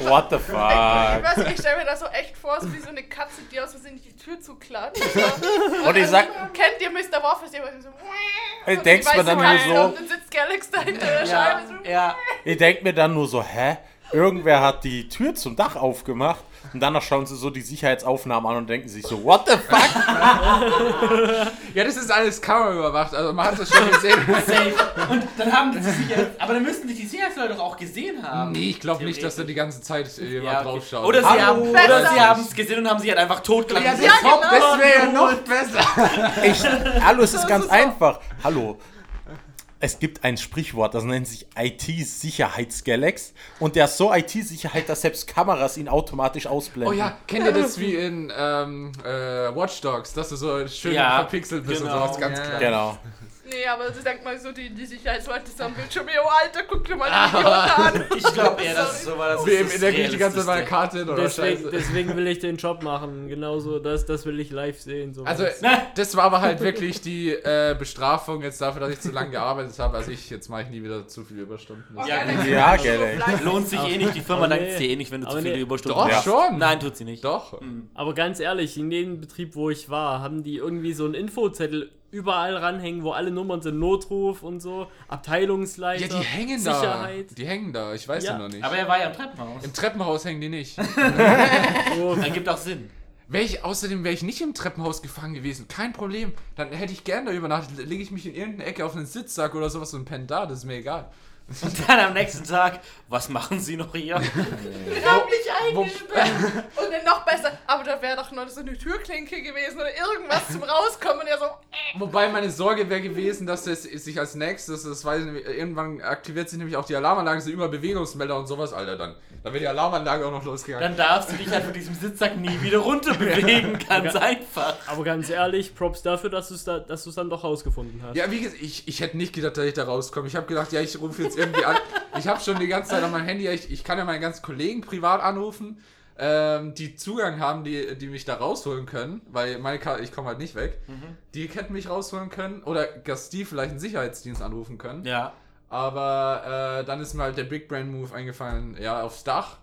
What the Ich fuck? weiß nicht, ich stelle mir das so echt vor, so wie so eine Katze, die aus Versehen die Tür zuklatscht. (laughs) Und ich sag, Kennt ihr Mr. Waffles? Der so. ich und denk's mir dann nur so, Und dann sitzt Galax da hinter der Scheibe. So. ja. ich denk mir dann nur so, hä? Irgendwer hat die Tür zum Dach aufgemacht und danach schauen sie so die Sicherheitsaufnahmen an und denken sich so, what the fuck? (laughs) Ja, das ist alles kameraüberwacht, also man hat das schon gesehen. (laughs) Safe. Und dann haben die Sicherheits... Aber dann müssten die die Sicherheitsleute doch auch gesehen haben. nee, ich glaube nicht, dass da die ganze Zeit äh, jemand Ja, okay. draufschaut. Oder sie Hallo. haben es gesehen und haben sie halt einfach totgelacht. ja, das, so, hopp, das wäre ja noch besser. Ich, hallo, es ist ganz einfach. Hallo. Es gibt ein Sprichwort, das nennt sich IT-Sicherheitsgalax. Und der ist so IT-Sicherheit, dass selbst Kameras ihn automatisch ausblenden. Oh ja, kennt ihr das wie in ähm, äh, Watch Dogs, dass du so schön Ja, verpixelt bist genau. und sowas ganz Ja. klar. Genau. Nee, aber sie denkt mal so, die, die Sicherheitsleute so am Bildschirm, yo, Alter, guck dir mal die Idioten an. (laughs) Ich glaube eher, dass es so war. dass Wie, es das der geht die ganze Zeit bei der Realistischste. Karte hin oder deswegen, Scheiße. deswegen will ich den Job machen. Genauso, das, das will ich live sehen. So Also, (laughs) das war aber halt wirklich die äh, Bestrafung jetzt dafür, dass ich zu lange gearbeitet habe. Also ich, jetzt mache ich nie wieder zu viele Überstunden. Ja, Ja, Galax. lohnt sich eh nicht. Die Firma dankt nee. dir eh nicht, wenn du zu viele nee. Überstunden Doch, Ja. schon. Nein, tut sie nicht. Doch. Aber ganz ehrlich, in jedem Betrieb, wo ich war, haben die irgendwie so einen Infozettel überall ranhängen, wo alle Nummern sind, Notruf und so, Abteilungsleiter, Ja, die hängen Sicherheit. da. Die hängen da. Ich weiß ja, Ja. noch nicht. Aber er war ja im Treppenhaus. Im Treppenhaus hängen die nicht. (laughs) So, Dann gibt auch Sinn. Wär ich, außerdem wäre ich nicht im Treppenhaus gefangen gewesen. Kein Problem. Dann hätte ich gerne da übernachtet. Lege ich mich in irgendeine Ecke auf einen Sitzsack oder sowas und penne da. Das ist mir egal. (laughs) Und dann am nächsten Tag, was machen sie noch hier? Ich hab mich eingesperrt. Und dann noch besser, aber da wäre doch noch so eine Türklinke gewesen oder irgendwas zum Rauskommen. Und er so, äh, Wobei meine Sorge wäre gewesen, dass es sich als nächstes, das weiß ich nicht, irgendwann aktiviert sich nämlich auch die Alarmanlage, so über Bewegungsmelder und sowas, Alter, dann. Dann wäre die Alarmanlage auch noch losgegangen. Dann darfst du dich halt von diesem Sitzsack nie wieder runter (laughs) bewegen, ganz einfach. Aber ganz ehrlich, Props dafür, dass du es da, dass dann doch rausgefunden hast. Ja, wie gesagt, ich, ich hätte nicht gedacht, dass ich da rauskomme. Ich habe gedacht, ja, ich rufe jetzt irgendwie an. Ich habe schon die ganze Zeit an meinem Handy, ich, ich kann ja meine ganzen Kollegen privat anrufen, ähm, die Zugang haben, die, die mich da rausholen können, weil meine Karte, ich komme halt nicht weg. Die hätten mich rausholen können oder dass die vielleicht einen Sicherheitsdienst anrufen können. Ja. Aber äh, dann ist mir halt der Big Brain Move eingefallen, ja, aufs Dach.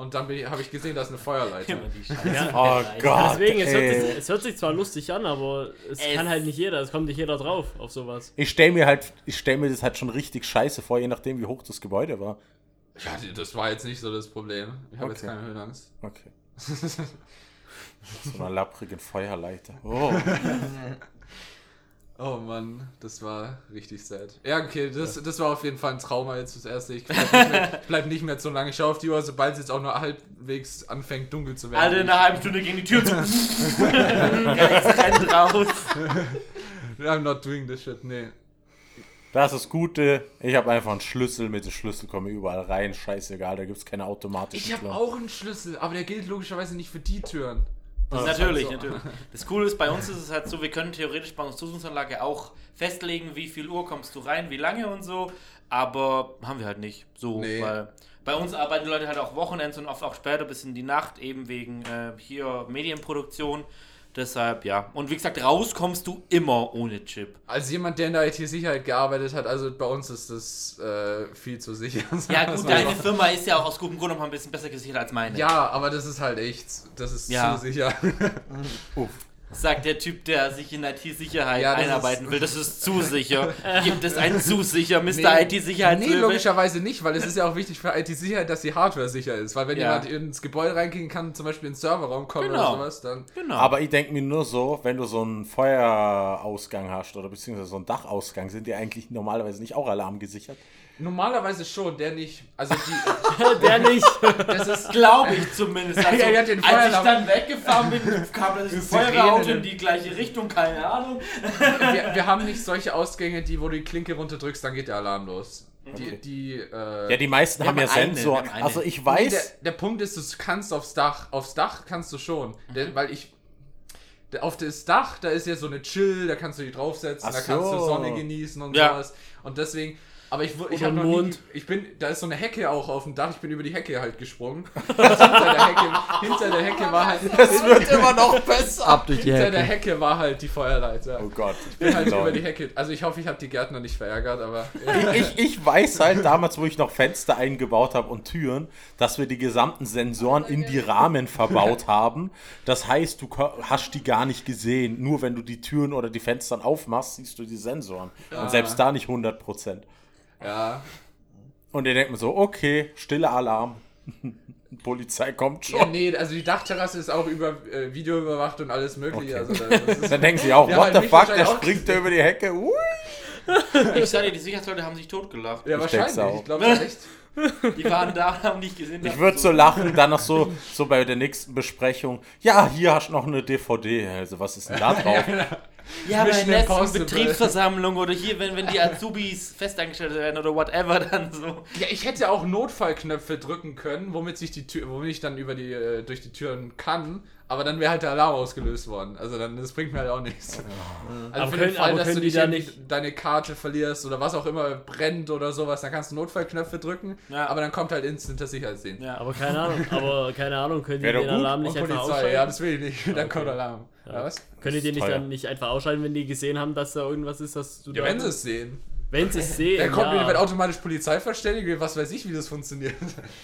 Und dann habe ich gesehen, da ist eine Feuerleitung. (laughs) Oh Gott. Deswegen, es hört, sich, es hört sich zwar lustig an, aber es, Es- kann halt nicht jeder, es kommt nicht jeder drauf auf sowas. Ich stelle mir halt, ich stelle mir das halt schon richtig scheiße vor, je nachdem, wie hoch das Gebäude war. Ja, das war jetzt nicht so das Problem. Ich habe jetzt Okay. keine Höhenangst. Okay. (laughs) so einer lapprigen Feuerleiter. Oh. (laughs) Oh Mann, das war richtig sad. Ja, okay, das, das war auf jeden Fall ein Trauma jetzt fürs Erste. Ich bleib nicht mehr, bleib nicht mehr so lange. Ich schaue auf die Uhr, sobald es jetzt auch nur halbwegs anfängt dunkel zu werden. Alter, in einer halben Stunde ging die Tür zu. (laughs) Geist rennt raus. I'm not doing this shit, nee. Das ist das Gute. Ich habe einfach einen Schlüssel. Mit dem Schlüssel komme ich überall rein. Scheißegal, da gibt es keine automatischen Ich habe auch einen Schlüssel, aber der gilt logischerweise nicht für die Türen. Das ist natürlich, halt so. natürlich. (laughs) Das Coole ist, bei uns ist es halt so, wir können theoretisch bei unserer Zusatzanlage auch festlegen, wie viel Uhr kommst du rein, wie lange und so, aber haben wir halt nicht. So, Nee. weil bei uns arbeiten die Leute halt auch Wochenends und oft auch später bis in die Nacht, eben wegen äh, hier Medienproduktion. Deshalb, ja. Und wie gesagt, raus kommst du immer ohne Chip. Als jemand, der in der IT-Sicherheit gearbeitet hat, also bei uns ist das äh, viel zu sicher. (laughs) Ja, gut, deine Firma ist ja auch aus gutem Grund noch mal ein bisschen besser gesichert als meine. Ja, aber das ist halt echt, das ist Ja. zu sicher. (laughs) Sagt der Typ, der sich in IT-Sicherheit Ja, einarbeiten will. Das ist zu sicher. (laughs) Gibt es ein zu sicher, Mr. Nee, IT-Sicherheit? Nee, logischerweise nicht, weil es ist ja auch wichtig für IT-Sicherheit, dass die Hardware sicher ist. Weil wenn Ja. jemand ins Gebäude reingehen kann, zum Beispiel ins Serverraum kommen Genau. oder sowas, dann. Genau. Aber ich denke mir nur so, wenn du so einen Feuerausgang hast oder beziehungsweise so einen Dachausgang, sind die eigentlich normalerweise nicht auch alarmgesichert? Normalerweise schon, der nicht. Also die. (laughs) Der nicht. Das ist. Glaube ich zumindest. Also, Ja, als ich dann weggefahren bin, kam das. (laughs) Feuerwehrauto in die gleiche Richtung, keine Ahnung. wir, wir haben nicht solche Ausgänge, die, wo du die Klinke runterdrückst, dann geht der Alarm los. Die, Okay. die, äh, Ja, die meisten haben ja Sensoren. Also ich Nee, weiß, der, der Punkt ist, du kannst aufs Dach. Aufs Dach kannst du schon. Mhm. Der, weil ich. Auf das Dach, da ist ja so eine Chill, da kannst du die draufsetzen, Ach da kannst du so. Sonne genießen und Ja. sowas. Und deswegen. Aber ich, ich habe noch Mond. nie, ich bin, da ist so eine Hecke auch auf dem Dach, ich bin über die Hecke halt gesprungen. (laughs) Hinter der Hecke, hinter der Hecke war halt, (laughs) es wird immer noch besser. Ab durch die hinter der Hecke. Hecke war halt die Feuerleiter. Oh Gott. Ich bin halt Lol. über die Hecke. Also ich hoffe, ich habe die Gärtner nicht verärgert, aber. ich, ich, ich weiß halt damals, wo ich noch Fenster eingebaut habe und Türen, dass wir die gesamten Sensoren in die Rahmen verbaut haben. Das heißt, du hast die gar nicht gesehen. Nur wenn du die Türen oder die Fenster aufmachst, siehst du die Sensoren. Und selbst da nicht 100%. Ja. Und ihr denkt mir so, okay, stiller Alarm. (laughs) Polizei kommt ja. schon. Nee, also die Dachterrasse ist auch über äh, Video überwacht und alles mögliche. Also da, Dann denken sie auch, Ja, what the fuck, der springt da über die Hecke. Ui. Ich sag dir, die Sicherheitsleute haben sich totgelacht. ja, ich wahrscheinlich. auch. Ich glaube echt. Die waren da und haben nicht gesehen. Ich würde so lachen, dann noch so, so bei der nächsten Besprechung. Ja, hier hast du noch eine DVD. Also, was ist denn da (laughs) drauf? Ja, bei Mission der letzten. Betriebsversammlung oder hier, wenn, wenn die Azubis (laughs) festangestellt werden oder whatever, dann so. Ja, ich hätte auch Notfallknöpfe drücken können, womit sich die Tür, womit ich dann über die äh, durch die Türen kann, aber dann wäre halt der Alarm ausgelöst worden. Also dann das bringt mir halt auch nichts. Also Aber für können- den Fall, dass du nicht, da nicht- deine Karte verlierst oder was auch immer brennt oder sowas, dann kannst du Notfallknöpfe drücken, Ja. aber dann kommt halt instant der Sicherheitsdienst. Ja. Aber keine Ahnung, aber keine Ahnung, können die den. Alarm Und nicht einfach Polizei, ausschalten? ja, das will ich nicht. Dann kommt Alarm. Ja, was? Können die den nicht teuer. dann nicht einfach ausschalten, wenn die gesehen haben, dass da irgendwas ist, dass du Ja, da. wenn sie es sehen. Wenn sie es (laughs) sehen. Dann kommt ja. wird automatisch Polizei verständigt, was weiß ich, wie das funktioniert.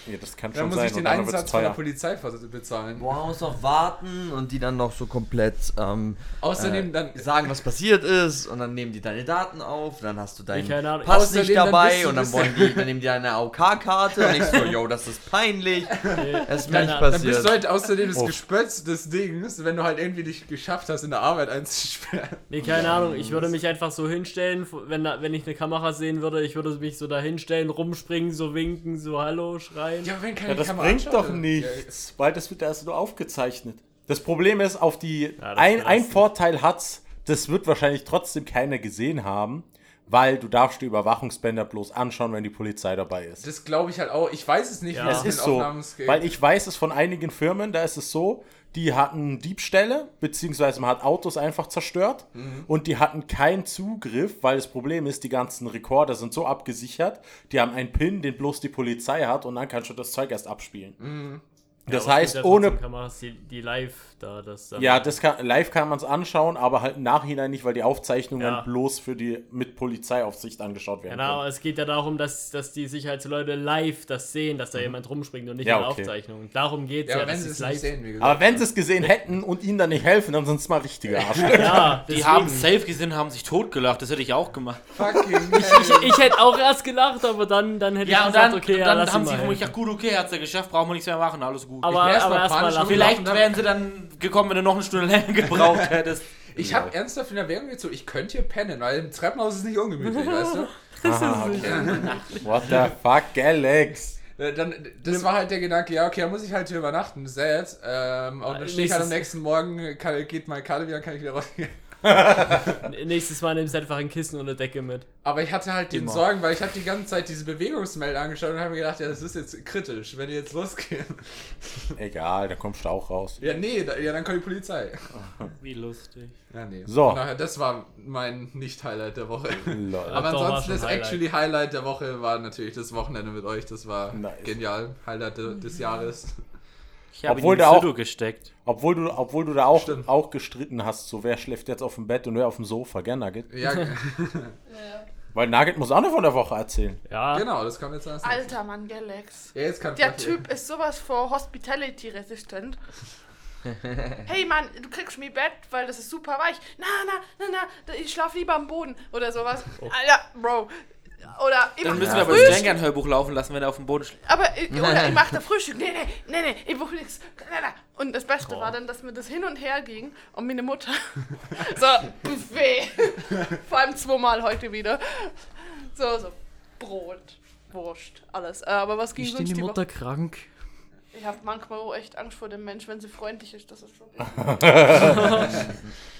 Ja, das kann Dann schon muss sein. ich den dann Einsatz von der. Polizei bezahlen. Boah, man muss noch warten und die dann noch so komplett ähm, Außerdem äh, dann sagen, was passiert ist und dann nehmen die deine Daten auf, dann hast du deinen Ich keine Ahnung. Pass nicht Außerdem dann dabei du und dann wollen die, dann nehmen die deine AOK-Karte und ich so, (laughs) yo, das ist peinlich, (laughs) das ist mir nicht Ahnung. Dann bist passiert. du halt außerdem das Oh. Gespötz des Dings, wenn du halt irgendwie dich geschafft hast, in der Arbeit einzusperren. Nee, keine Ahnung, ich würde mich einfach so hinstellen, wenn, da- wenn ich eine Kamera sehen würde, ich würde mich so da hinstellen, rumspringen, so winken, so Hallo schreien. Ja, wenn keine Ja, das Kamera bringt anschaut, doch nichts, weil das wird erst nur aufgezeichnet. Das Problem ist, auf die das ein, ein. Vorteil hat's, das wird wahrscheinlich trotzdem keiner gesehen haben, weil du darfst die Überwachungsbänder bloß anschauen, wenn die Polizei dabei ist. Das glaube ich halt auch. Ich weiß es nicht, Ja. wie Es mit ist so, Aufnahmen geht. weil ich weiß es von einigen Firmen, da ist es so, die hatten Diebstähle, beziehungsweise man hat Autos einfach zerstört Mhm. und die hatten keinen Zugriff, weil das Problem ist, die ganzen Rekorder sind so abgesichert, die haben einen Pin, den bloß die Polizei hat und dann kannst du das Zeug erst abspielen. Mhm. Das Ja, es heißt, ohne Kameras, die, die live da das dann Ja, das kann, live kann man es anschauen, aber halt im Nachhinein nicht, weil die Aufzeichnungen Ja. bloß für die mit Polizeiaufsicht angeschaut werden. Genau, können. es geht ja darum, dass, dass die Sicherheitsleute live das sehen, dass da jemand rumspringt und nicht Ja, in der okay. Aufzeichnung. Darum geht es ja, ja, wenn dass sie es es live sehen, wie gesagt. Aber wenn sie es gesehen hätten und ihnen dann nicht helfen, dann sind es mal richtige Arschlöcher. (laughs) Ja, Die haben safe gesehen, haben sich totgelacht. Das hätte ich auch gemacht. Fucking ich, ich hätte auch erst gelacht, aber dann, dann hätte Ja, ich gesagt, dann, okay, ja, dann lass haben sie ja helfen. gut, okay, hat's ja geschafft, brauchen wir nichts mehr machen, alles gut. Aber, bin erst aber mal erstmal. Vielleicht wären sie dann gekommen, wenn du noch eine Stunde länger gebraucht (laughs) hättest. Ich habe ernsthaft in der Werbung jetzt so, ich könnte hier pennen, weil im Treppenhaus ist nicht ungemütlich, weißt du? (laughs) What the fuck, Alex? Äh, Dann, das war halt der Gedanke, ja, okay, da muss ich halt hier übernachten, sad. Ähm, und dann stehe ich halt am nächsten Morgen, kann, geht meine Karte wieder, kann ich wieder rausgehen. Nächstes Mal nimmst du einfach ein Kissen und eine Decke mit. Aber ich hatte halt den Immer. Sorgen, weil ich habe die ganze Zeit diese Bewegungsmelder angeschaut und habe mir gedacht, ja, das ist jetzt kritisch, wenn die jetzt losgehen. (laughs) Egal, da kommst du auch raus. Ja, nee, da, ja, dann kommt die Polizei. (laughs) Wie lustig. Ja, nee. So. Daher, das war mein Nicht-Highlight der Woche. Lol. Aber ansonsten das Highlight. actually Highlight der Woche war natürlich das Wochenende mit euch. Das war Nice. genial. Highlight de, des Jahres. Ich habe Obwohl ihn in Sudo gesteckt. Obwohl du, obwohl du da auch, Stimmt. auch gestritten hast, so wer schläft jetzt auf dem Bett und wer auf dem Sofa, gell, Nugget? Ja, (laughs) Weil Nugget muss auch noch von der Woche erzählen. Ja, genau, das kommt jetzt als nächstes. Alter Mann, Galax. Ja, jetzt kann Der Typ ist sowas vor Hospitality-resistent. (laughs) hey Mann, du kriegst mich Bett, weil das ist super weich. Na, na, na, na, ich schlaf lieber am Boden oder sowas. Alter, Bro. Oder ich Dann müssen wir aber Frühstück. das Stengan-Hörbuch laufen lassen, wenn er auf dem Boden schlägt. Aber ich, (laughs) oder ich mach da Frühstück. Nee, nee, nee, nee, ich brauch nichts. Und das Beste war dann, dass mir das hin und her ging und meine Mutter (laughs) so, Buffet. (laughs) Vor allem zweimal heute wieder. So, so, Brot, Wurst, alles. Äh, Aber was ging Ist sonst deine die Mutter Woche? krank? Ich habe manchmal auch echt Angst vor dem Mensch, wenn sie freundlich ist. Das ist schon.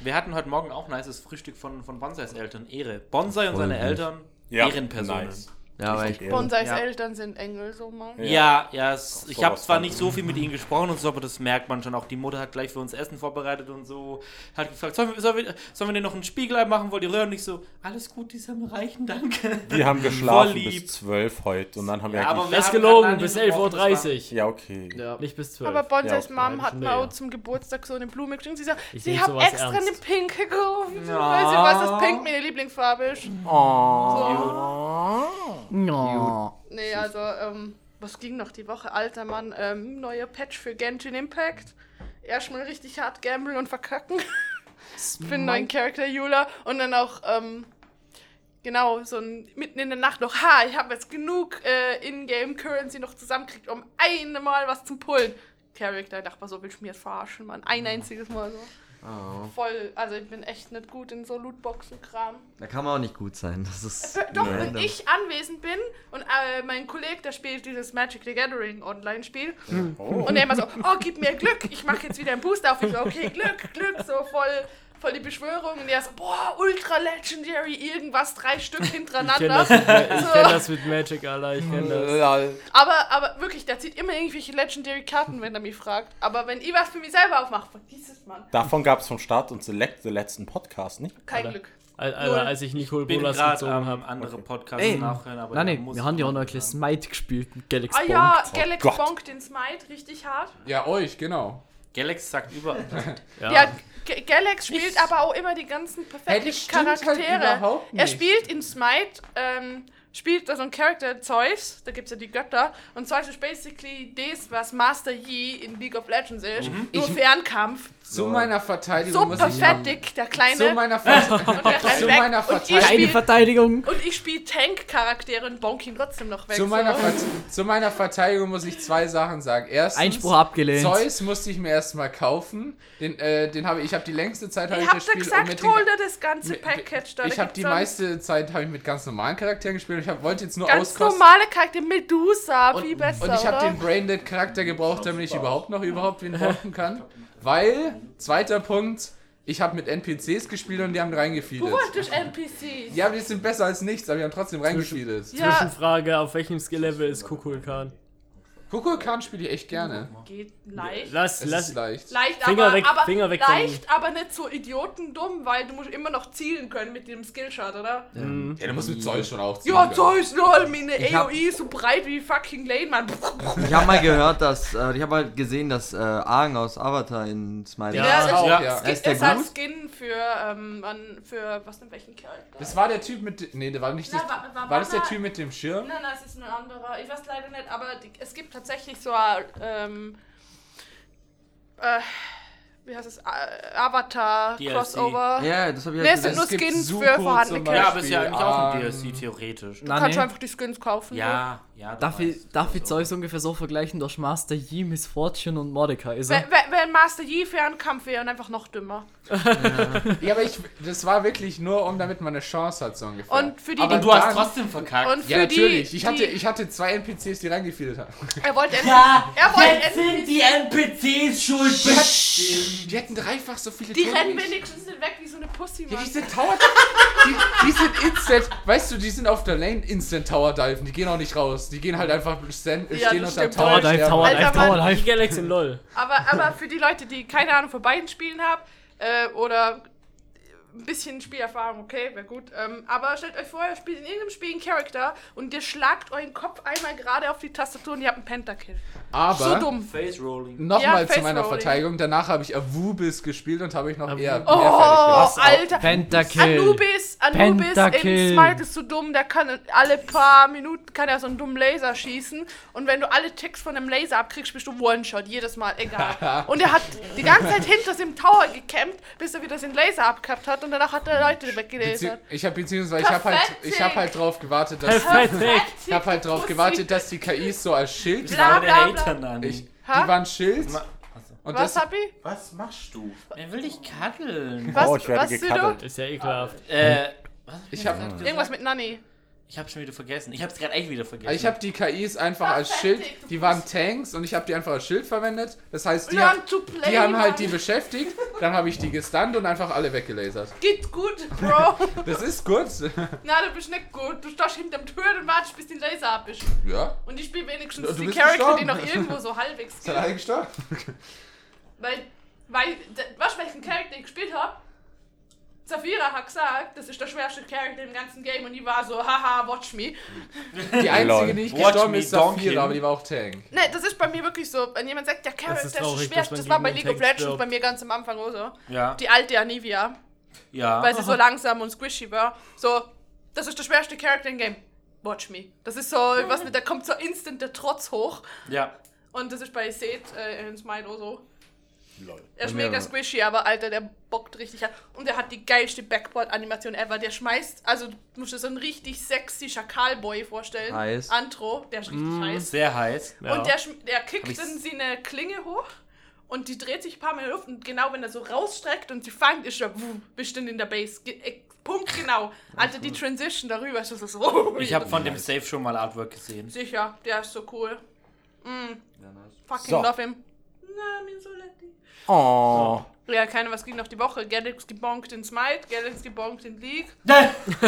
Wir hatten heute Morgen auch ein nices Frühstück von, von Bonsais Eltern. Ehre. Bonsai und Voll seine gut. Eltern, Ja, Ehrenpersonen. nice. Ja, aber ich. Bonsais Ja. Eltern sind Engel, so mal. Ja, ja, es, ich habe zwar nicht so viel mit ihnen gesprochen und so, aber das merkt man schon. Auch die Mutter hat gleich für uns Essen vorbereitet und so. Hat gefragt, sollen wir, sollen wir, sollen wir dir noch ein Spiegelei machen? Wollt ihr rühren? Und ich so, alles gut, die sind mir reichen, (laughs) danke. Wir haben geschlafen bis lieb. 12 heute und dann haben wir Ja, aber wir das ist haben gelogen, bis diesem 11.30 Uhr. Ja, okay. Ja. Nicht bis 12 Aber Bonsais Ja, Mom hat mir Ja. auch zum Geburtstag so eine Blume geschenkt. Sie sagt, Ich sie sowas extra ernst. eine pinke gekauft. Ja. Weil sie weiß, dass Pink meine Lieblingsfarbe ist. Oh. Ja. Nee, also, ähm, was ging noch die Woche? Alter Mann, ähm, neuer Patch für Genshin Impact. Erstmal richtig hart gamblen und verkacken. für einen neuen Charakter Jula. Und dann auch, ähm, genau, so ein, mitten in der Nacht noch, ha, ich habe jetzt genug äh, Ingame-Currency noch zusammenkriegt, um einmal was zum Pullen. Charakter, ich dachte mal, so willst du mir jetzt verarschen, Mann. Ein einziges Mal so. Oh, Voll, also ich bin echt nicht gut in so Lootboxen-Kram. da kann man auch nicht gut sein. Das ist Äh, Doch, wenn random. ich anwesend bin und äh, mein Kollege, der spielt dieses Magic the Gathering Online-Spiel und der immer so, oh, gib mir Glück, ich mache jetzt wieder einen Booster auf. Ich so, okay, Glück, Glück, so voll, voll die Beschwörung. Und der so, boah, Ultra Legendary, irgendwas, drei Stück Ich kenne hintereinander. das, So. kenn das mit Magic, Alter. Ich kenne das. Aber, aber wirklich, der zieht immer irgendwelche Legendary-Karten, wenn er mich fragt. Aber wenn ich was für mich selber aufmache, vergiss es, Mann. Davon gab es vom Start und Select, den letzten Podcast, nicht? Kein Alter. Glück. Al- Alter, als ich Nicole Bolas gezogen habe. andere Podcasts Ey, nachhören, aber Nein, nein, muss wir haben ja auch noch ein bisschen Smite gespielt mit Galaxy Ah ja, Bonk. Galax Gott. bonkt den Smite richtig hart. Ja, euch, genau. Galax sagt überall. (laughs) Ja. Ja, Galax spielt aber auch immer die ganzen perfekten stimmt halt Charaktere. überhaupt er spielt in Smite, ähm, spielt da so ein Charakter Zeus, da gibt es ja die Götter, und Zeus ist basically das, was Master Yi in League of Legends ist, nur Ich- Fernkampf. Zu meiner Verteidigung So muss perfektig, der Kleine. Zu meiner (laughs) Ver und der (laughs) zu weg. meiner und ich Verteidigung- Keine spiele Verteidigung. und ich spiel Tank-Charaktere und bonk ihn trotzdem noch weg. zu meiner, so. Zu meiner Verteidigung muss ich zwei Sachen sagen. Erstens, Einspruch abgelehnt. Zeus musste ich mir erstmal kaufen. Den, äh, den habe ich, ich habe die längste Zeit habe Ich ich hab das da Spiel gesagt, mit den, hol dir das ganze mit- Package da. ich habe die meiste Zeit habe ich mit ganz normalen Charakteren gespielt. Ich hab, wollte jetzt nur Ganz auskosten. normale Charakter, Medusa, Und, viel besser, und ich habe den Braindead Charakter gebraucht, damit ich überhaupt noch überhaupt wen (laughs) bonken kann. Weil, zweiter Punkt, Ich habe mit NPCs gespielt und die haben reingefeedet. Du wolltest NPCs. Ja, die sind besser als nichts, aber die haben trotzdem reingefeedet. Ja, Zwischenfrage, auf welchem Skill-Level ist Kukulkan? Kukulkan spiele ich echt gerne. geht leicht. Lass, Es lass. ist leicht. Leicht, Finger aber, weg, aber Finger weg von- leicht, aber nicht so idiotendumm, weil du musst immer noch zielen können mit dem Skillshot, oder? Ja, du musst mit Zeus schon auch ziehen Ja. Zeus, lol, meine AOE ist so breit wie fucking Lane, Mann. Ich habe mal gehört, dass, äh, ich habe halt gesehen, dass äh, Aang aus Avatar in Smiley Ja, Ja, auch, das ja. Skin, Ist der ist halt gut? Skin für, ähm, für, was denn, welchen Charakter? Das war der Typ mit. Nee, der war nicht. Nein, das, war- war- war das der Typ mit dem Schirm? Nein, nein, es ist ein anderer. Ich weiß leider nicht, aber die, es gibt tatsächlich so ein, ähm, äh, wie heißt es, Äh, Avatar, DLC. Crossover. Ja, das habe ich Nee, halt es sind gesehen. nur Skins für vorhandene zum Charakter. Ja, aber ist ja eigentlich auch ein Ähm, DLC theoretisch. Du Na, kannst nee. einfach die Skins kaufen. Ja, ja. du Darf ich, darf ich Zeus ungefähr so vergleichen durch Master Yi, Miss Fortune und Mordecai? Ist er? Wenn, wenn, wenn Master Yi für einen Kampf wäre und einfach noch dümmer. Ja, aber ich, das war wirklich nur, um damit man eine Chance hat, so ungefähr. Und für die, Aber die Du hast trotzdem verkackt. und für ja, natürlich. die, ich, hatte, ich hatte zwei NPCs, die reingefeedet haben. er wollte Ja, er wollte jetzt sind die NPCs schuld. Die hätten dreifach so viele die Tode rennen wenigstens nicht weg wie so eine Pussy, Ja, Mann. diese Tower. Die, die sind instant. Weißt du, die sind auf der Lane instant Tower diven. Die gehen auch nicht raus. Die gehen halt einfach stand, Ja, stehen unter. Tower. Tower Dive. Tower Dive, Tower. Dive. Die Galaxy LOL. Aber, aber für die Leute, die keine Ahnung von beiden Spielen haben, äh, oder ein bisschen Spielerfahrung, okay, wäre gut. Ähm, aber stellt euch vor, ihr spielt in irgendeinem Spiel einen Charakter und ihr schlagt euren Kopf einmal gerade auf die Tastatur und ihr habt einen Pentakill. Aber. So dumm. Face Rolling. Nochmal Ja, zu meiner Face-Rolling. Verteidigung. Danach habe ich Avubis gespielt und habe ich noch eher, Oh, gemacht. Alter. Pentakill. Anubis, Anubis Pentakill. in Smite ist so dumm, der kann alle paar Minuten kann er so einen dummen Laser schießen und wenn du alle Ticks von dem Laser abkriegst, bist du One-Shot, jedes Mal, egal. (laughs) und er hat die ganze Zeit hinter dem Tower gecampt, bis er wieder den Laser abgehabt hat und danach hat er Leute weggelasert. ich habe beziehungsweise ich habe halt, ich habe halt drauf gewartet, dass Perfekt. ich habe halt drauf gewartet, dass die KIs so als Schild, die Bla, waren, Der bla, bla. Hater ich, die waren Schild Ma- und Was, das, Happy? Was machst du? Er will dich kaddeln. Was, Oh, ich werde was gekaddelt. Ist ja ekelhaft. Äh, was? ich habe Irgendwas mit Nanny. Ich hab's schon wieder vergessen. Ich hab's gerade echt wieder vergessen. ich habe die KIs einfach als Schild, die waren Tanks und ich habe die einfach als Schild verwendet. Das heißt, die, to play, die haben halt die beschäftigt, dann habe ich die gestunt und einfach alle weggelasert. Geht gut, Bro. (laughs) Das ist gut. Na, du bist nicht gut. Du stehst hinterm Tür und wartest, bis der Laser ab ist. Ja. Und ich spiele wenigstens Du die Charakter, die gestorben. noch irgendwo so halbwegs Ist er eigentlich gestorben? Weil, weil, weißt du, welchen Charakter ich gespielt habe? Zafira hat gesagt, das ist der schwerste Charakter im ganzen Game und die war so, haha, watch me. Die einzige, die nicht Watch gestorben me ist, donk Saphira, him. aber die war auch Tank. Ne, das ist bei mir wirklich so, wenn jemand sagt, der Charakter ist traurig, der dass schwerste, man das war bei gegen League of Tank Legends stirbt. bei mir ganz am Anfang auch so. Ja. Die alte Anivia, ja. weil sie so langsam und squishy war. So, das ist der schwerste Charakter im Game. Watch me. Das ist so, was nicht, da kommt so instant der Trotz hoch. Ja. Und das ist bei Seth äh, in Smite auch so. Lol. Er ist mega aber- squishy, aber Alter, der bockt richtig an. Und er hat die geilste Backboard-Animation ever. Der schmeißt, also du musst dir so einen richtig sexy Schakalboy vorstellen. Heiß. Antro, der ist richtig heiß. Sehr heiß. Ja. Und der, der kickt dann sie eine Klinge hoch und die dreht sich ein paar Mal in die Luft und genau wenn er so rausstreckt und sie fängt, ist er wuh, bist dann in der Base. Ge äh, Punkt genau. Alter, die Transition darüber ist das so. Ich habe von dem Safe schon mal Artwork gesehen. Sicher, der ist so cool. Mm, fucking So. love him. Na, min Soletti. Oh. Ja, keine, was ging noch die Woche? Galax gebonkt in Smite, Galax gebonkt in League. (laughs)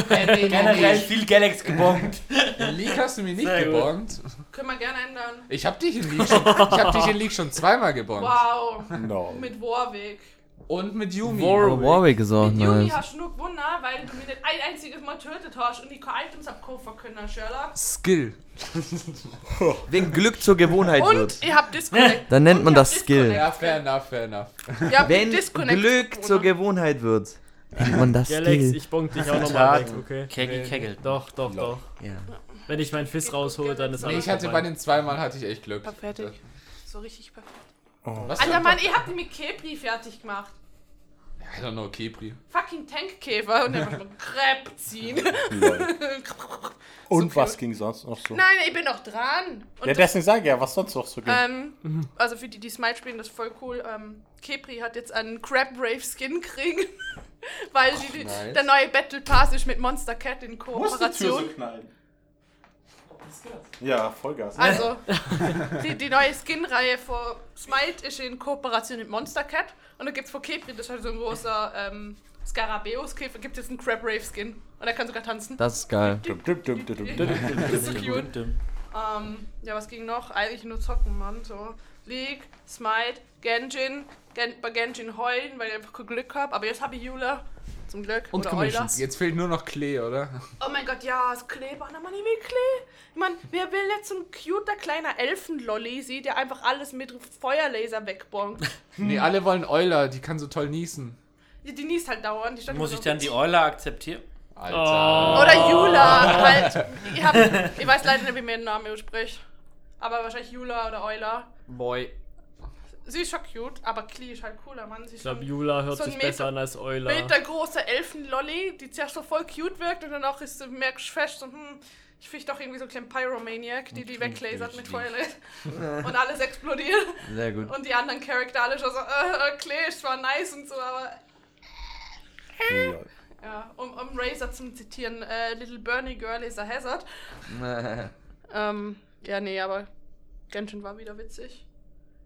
Generell viel Galax gebongt. (laughs) In League hast du mich nicht Sehr gut. gebongt. Können wir gerne ändern. Ich hab dich in League schon, ich hab dich in League schon zweimal gebongt. Wow, No. mit Warwick. Und mit Yumi. Aber Warwick ist auch Mit Yumi nice. hast du nur gewonnen, weil du mir nicht ein einziges Mal tötet hast und die keine Items abkaufen können, Sherlock. Skill. (laughs) Wenn Glück zur Gewohnheit Und wird. ihr habt Disconnect. Dann nennt Und man ihr das habt Skill. Ja, fair enough, fair enough. Wenn Disconnect Glück zur. Gewohnheit wird, nennt man das Skill. ich bonk dich auch nochmal weg, okay? Kegel, Kegel. Doch, doch, doch. Ja. Wenn ich meinen Fiss raushole, dann ist Nee, alles ich hatte bei den zweimal hatte ich echt Glück. Fertig. So richtig perfekt. Was Alter Mann, ihr habt die mit Kepri fertig gemacht. I don't know, Kepri. Fucking Tankkäfer und dann muss man Crepe ziehen. (laughs) Und So was ging sonst noch so? Nein, ich bin noch dran. Und Ja, deswegen sage ich ja, was sonst noch so ging. Ähm, also für die, die Smite spielen, das ist voll cool. Ähm, Kepri hat jetzt einen Crab Brave Skin kriegen, (laughs) weil die, nice. der neue Battle Pass ist mit Monster Cat in Kooperation. knallen. Ja, Vollgas. Also, (laughs) die, die neue Skin-Reihe von Smite ist in Kooperation mit Monster Cat. Und da gibt es von Kepri, das ist halt so ein großer ähm, Skarabäus-Käfer, gibt es jetzt einen Crab Rave Skin. Und er kann sogar tanzen. Das ist geil. Das ist so cute. Ähm, ja, was ging noch? Eigentlich nur zocken, Mann. So. League, Smite, Genjin. Gen bei Genjin heulen, weil ich einfach kein Glück habe. Aber jetzt habe ich Eula. Zum Glück. Und Oder Euler. Commissions. Jetzt fehlt nur noch Klee, oder? Oh mein Gott, ja, das Kleebahn, Mann, ich will Klee. Ich mein, wer will jetzt so ein cuter kleiner Elfenlolli sieht, der einfach alles mit Feuerlaser wegbongt? (laughs) Nee, alle wollen Euler, die kann so toll niesen. Die, die niest halt dauernd. Muss immer ich so- dann die Euler akzeptieren? Alter. Oder Jula, halt. Ich, hab, ich weiß leider nicht, wie mir den Namen ausspricht. Aber wahrscheinlich Jula oder Euler. Boy. Sie ist schon cute, aber Klee ist halt cooler, Mann. Sie Ich ist glaube, Jula hört so sich Meter- besser an als Euler. Meter große Elfenlolli, die zuerst so voll cute wirkt und danach ist, du merkst du fest, so, hm, ich finde doch irgendwie so ein kleinen Pyromaniac, die die weglasert mit Feuerlaser. (laughs) und alles explodiert. Sehr gut. Und die anderen Charakter alle schon so, äh, Klee ist zwar nice und so, aber Lol. ja, um, um Razor zu zitieren, äh, Little Bernie Girl is a hazard. (laughs) Ähm, ja, nee, aber Genshin war wieder witzig.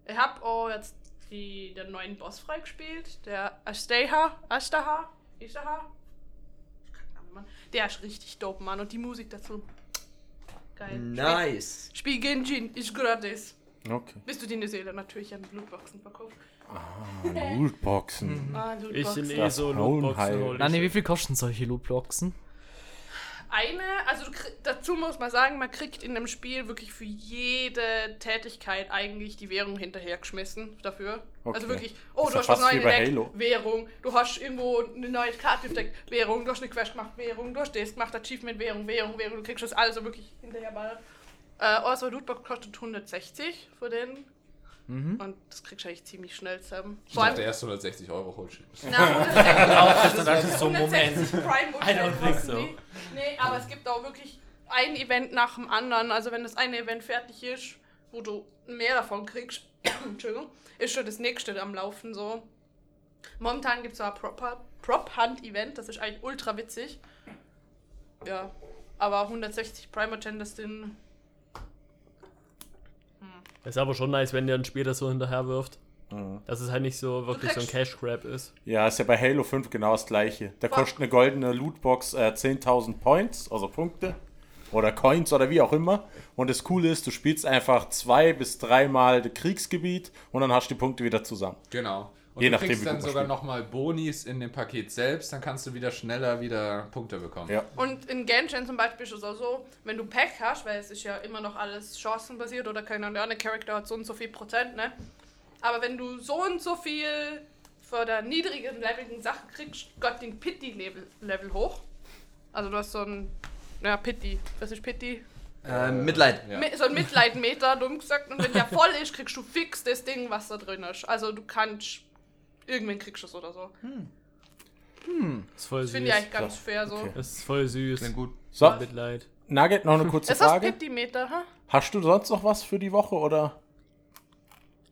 Ich hab auch jetzt die, den neuen Boss freigespielt, der Asteha, Ashtaha, Ishtaha. Der ist richtig dope, Mann. Und die Musik dazu. Geil. Nice. Spiel, Spiel Genshin, ist gratis. Okay. Bis du die New Seele natürlich an Lootboxen verkaufst. Ah, Lootboxen. Ah, ich Lootboxen. in eh Das so. Lootboxen ich. wie viel kosten solche Lootboxen? Eine, also krieg- dazu muss man sagen, man kriegt in dem Spiel wirklich für jede Tätigkeit eigentlich die Währung hinterhergeschmissen dafür. Okay. Also wirklich, oh, Ist du hast was Neues entdeckt, Halo. Währung. Du hast irgendwo eine neue Karte entdeckt, Währung. Du hast eine Quest gemacht, Währung. Du hast das gemacht, Achievement, Währung, Währung, Währung. Du kriegst das also wirklich hinterher Äh, also Lootbox kostet 160 für den. Und das kriegst du eigentlich ziemlich schnell zusammen. Ich Vor allem, dachte erst 160 Euro holst na, 160 Auch das ist so ein 160 Moment. Prime I don't think so. Nee, aber es gibt auch wirklich ein Event nach dem anderen. Also wenn das eine Event fertig ist, wo du mehr davon kriegst, (coughs) Entschuldigung, ist schon das nächste am Laufen so. Momentan gibt es so ein Prop- Prop-Hunt-Event, das ist eigentlich ultra witzig. Ja, aber 160 Primogen, das sind Ist aber schon nice, wenn der ein Spiel das so hinterher wirft. Mhm. Dass es halt nicht so wirklich so ein Cash Grab ist. Ja, ist ja bei Halo 5 genau das gleiche. Da Fuck. kostet eine goldene Lootbox äh, 10.000 Points, also Punkte. Oder Coins oder wie auch immer. Und das Coole ist, du spielst einfach zwei bis dreimal das Kriegsgebiet und dann hast du die Punkte wieder zusammen. Genau. Und Je du nachdem, kriegst dann sogar nochmal Bonis in dem Paket selbst, dann kannst du wieder schneller wieder Punkte bekommen. Ja. Und in Genshin zum Beispiel ist es auch so, wenn du Pack hast, weil es ist ja immer noch alles chancenbasiert oder keine Ahnung, der Charakter hat so und so viel Prozent, ne? Aber wenn du so und so viel für der niedrigen leveligen Sachen kriegst, Gott den Pity-Level Level hoch. Also du hast so ein, ja, Pity, was ist Pity? Ähm, Mitleid. Ja. So ein Mitleidmeter, dumm gesagt. Und wenn der (laughs) voll ist, kriegst du fix das Ding, was da drin ist. Also du kannst, du es oder so. ist voll Das süß. finde ich eigentlich ganz So, fair so. okay. Das ist voll süß. Klingt gut. So, Mitleid. Nugget, noch eine kurze Ist das Frage. Pity-Meter, ha? Hast du sonst noch was für die Woche oder?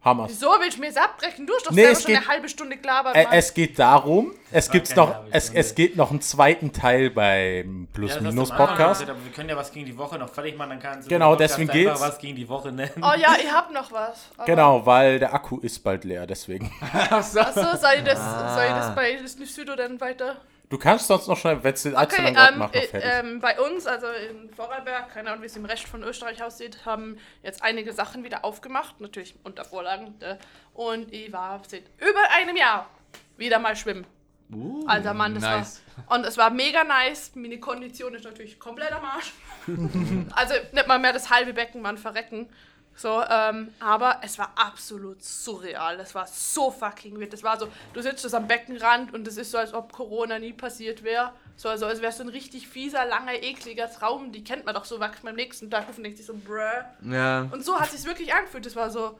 Hammers. Wieso willst du mir das abbrechen? Du hast doch Nee, selber es schon geht- eine halbe Stunde gelabert, Ä Mann. es geht darum, es War gibt's noch, es, es geht noch einen zweiten Teil beim Ja, das Plus-Minus-Podcast. Aber wir können ja was gegen die Woche noch fertig machen, dann kannst du Genau, deswegen einfach geht's. was gegen die Woche nennen. Oh ja, ich hab noch was. aber- Genau, weil der Akku ist bald leer, deswegen. (laughs) Achso, soll ich das, Ah. soll ich das bei Südo dann weiter? Du kannst sonst noch schnell, wenn es den allzu Okay, ähm, mach noch äh, ähm, bei uns, also in Vorarlberg, keine Ahnung, wie es im Rest von Österreich aussieht, haben jetzt einige Sachen wieder aufgemacht, natürlich unter Vorlagen. Äh, und ich war seit über einem Jahr wieder mal schwimmen. Alter Mann, das nice. war. Und es war mega nice. Meine Kondition ist natürlich komplett am Arsch. (laughs) also nicht mal mehr das halbe Becken, man verrecken. So, ähm, aber es war absolut surreal. Das war so fucking weird. Das war so, du sitzt das am Beckenrand und es ist so, als ob Corona nie passiert wäre. So, also als wäre so ein richtig fieser, langer, ekliger Traum. Die kennt man doch so, wacht man am nächsten Tag auf und denkt sich so, bruh. Ja. Und so hat es sich wirklich angefühlt. Das war so,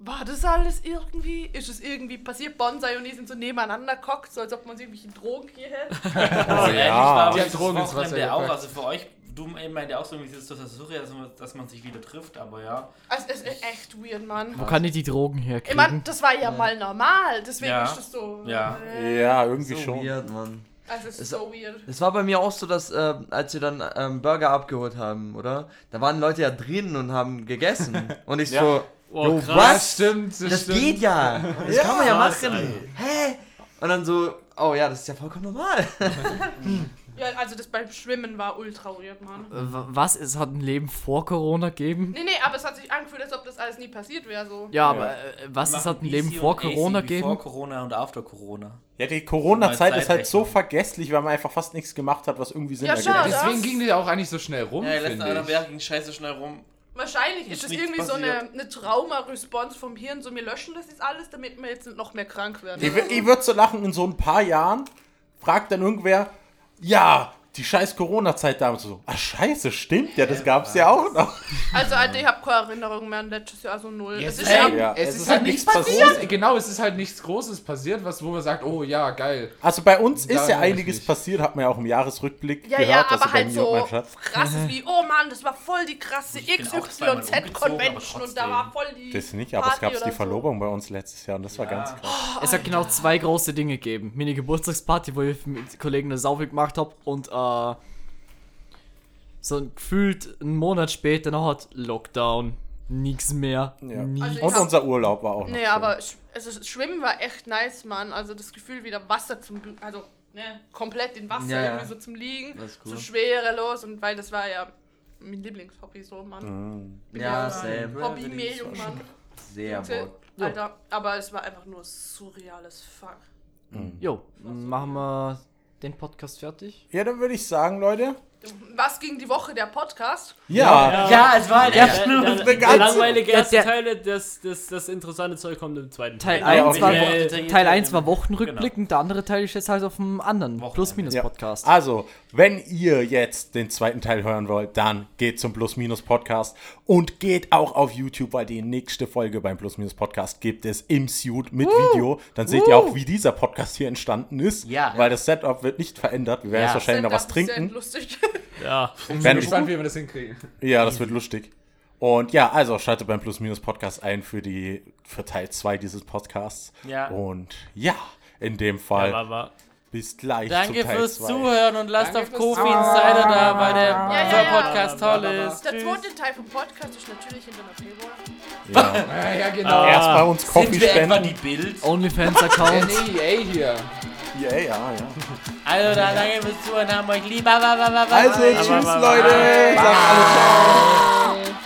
war das alles irgendwie? Ist es irgendwie passiert? Bonsai und ich sind so nebeneinander gehockt, so als ob man sich irgendwelche Drogen hier hält. oh ja. Die Drogen ins Wasser Wochenende auch. Also für euch, du meint ja auch so, irgendwie ist das surreal, dass man, dass man sich wieder trifft, aber ja. Also, es ist echt weird, Mann. Wo kann ich die Drogen Ich herkriegen? meine, das war ja mal normal, deswegen Ja. ist das so. Ja. äh, Ja, irgendwie So schon. weird, Mann. Also es ist so weird. Es war bei mir auch so, dass, äh, als wir dann ähm, Burger abgeholt haben, oder? Da waren Leute ja drin und haben gegessen. (laughs) Und ich so, Oh, jo, krass. was? stimmt, Das stimmt. geht ja. Das kann man ja krass, machen. Hä? Und dann so, oh ja, das ist ja vollkommen normal. (laughs) (laughs) Ja, also das beim Schwimmen war ultra weird, Mann. W- Was? Es hat ein Leben vor Corona gegeben? Nee, nee, aber es hat sich angefühlt, als ob das alles nie passiert wäre, so. Ja, aber äh, was? Es hat ein Leben vor Corona gegeben? Vor Corona und after Corona. Ja, die Corona-Zeit ist halt so vergesslich, weil man einfach fast nichts gemacht hat, was irgendwie Sinn Ja, ergibt. schade. Deswegen Das- ging die auch eigentlich so schnell rum, Ja, die letzten finde anderthalb ich. Jahre ging scheiße schnell rum. Wahrscheinlich Ist nichts irgendwie so eine, passiert. eine Trauma-Response vom Hirn, so wir löschen das jetzt alles, damit wir jetzt nicht noch mehr krank werden. Ich, ich würde so lachen, in so ein paar Jahren fragt dann irgendwer, ja, die scheiß Corona-Zeit damals so, ach scheiße, stimmt ja, das gab's ja auch noch. Also, Alter, ich habe keine Erinnerung mehr an letztes Jahr, so null. Ja, es ist ey, ja, Ja, es, ist halt nichts passiert. passiert. Genau, es ist halt nichts Großes passiert, was, wo man sagt, oh ja, geil. Also bei uns ist ja einiges passiert, hat man ja auch im Jahresrückblick ja, gehört, ja, also aber halt mir so krasses wie, oh Mann, das war voll die krasse XYZ-Convention und da war voll die. Das nicht, aber es Party gab oder die so. Verlobung bei uns letztes Jahr und das war ganz krass. Es hat genau zwei große Dinge gegeben. Meine Geburtstagsparty, wo ich mit Kollegen eine Saufe gemacht habe und äh, so ein gefühlt einen Monat später noch hat Lockdown. Nix mehr. Ja. Nie. Also Und hab- unser Urlaub war auch noch Nee, schön. aber sch- also, das Schwimmen war echt nice, Mann. Also das Gefühl, wieder Wasser zum. Also, ne, komplett in Wasser Ja, ja. irgendwie so zum Liegen. Cool. So schwerelos und weil das war ja mein Lieblingshobby, so, Mann. Bin Ja, same. Hobby-Medium, Mann. Sehr bock. Alter, aber es war einfach nur surreales Fuck. Jo, machen wir den Podcast fertig. Ja, dann würde ich sagen, Leute. Was ging die Woche der Podcast? Ja, Ja, es war halt Der, echt der, nur der, der ganze- langweilige erste der- Teil, das, das, das interessante Zeug kommt im zweiten Teil Teil. 1 okay. war, Ja, Teil ja, 1 war genau. Wochenrückblick und der andere Teil ist jetzt halt auf dem anderen. Plus-Minus-Podcast. Also, wenn ihr jetzt den zweiten Teil hören wollt, dann geht zum Plus-Minus-Podcast und geht auch auf YouTube, weil die nächste Folge beim Plus-Minus-Podcast gibt es im Suit mit Video. Dann seht ihr auch, wie dieser Podcast hier entstanden ist. Ja. Weil das Setup wird nicht verändert. Wir werden Ja. jetzt wahrscheinlich noch was Stand-up ist trinken. lustig. (laughs) Ja, Ich bin gespannt, wie wir das hinkriegen. Ja, das wird lustig. Und ja, also schaltet beim Plus-Minus-Podcast ein für, die, für Teil 2 dieses Podcasts. Ja. Und ja, in dem Fall war, war. Bis gleich Danke zum Teil fürs 2. Zuhören und lasst Danke auf Kofi. Insider da, weil der Ja, ja, ja. Podcast toll ist. Der zweite Teil vom Podcast ist natürlich hinter der Paywall. Ja. Ja, ja genau. Erst bei uns Coffee Sind wir etwa spenden. die Bild? OnlyFans-Account. NEA hier. Ja, ja, ja. Also, da danke fürs Zuhören, haben euch lieb. Also, tschüss, Leute. Sagt alle ciao.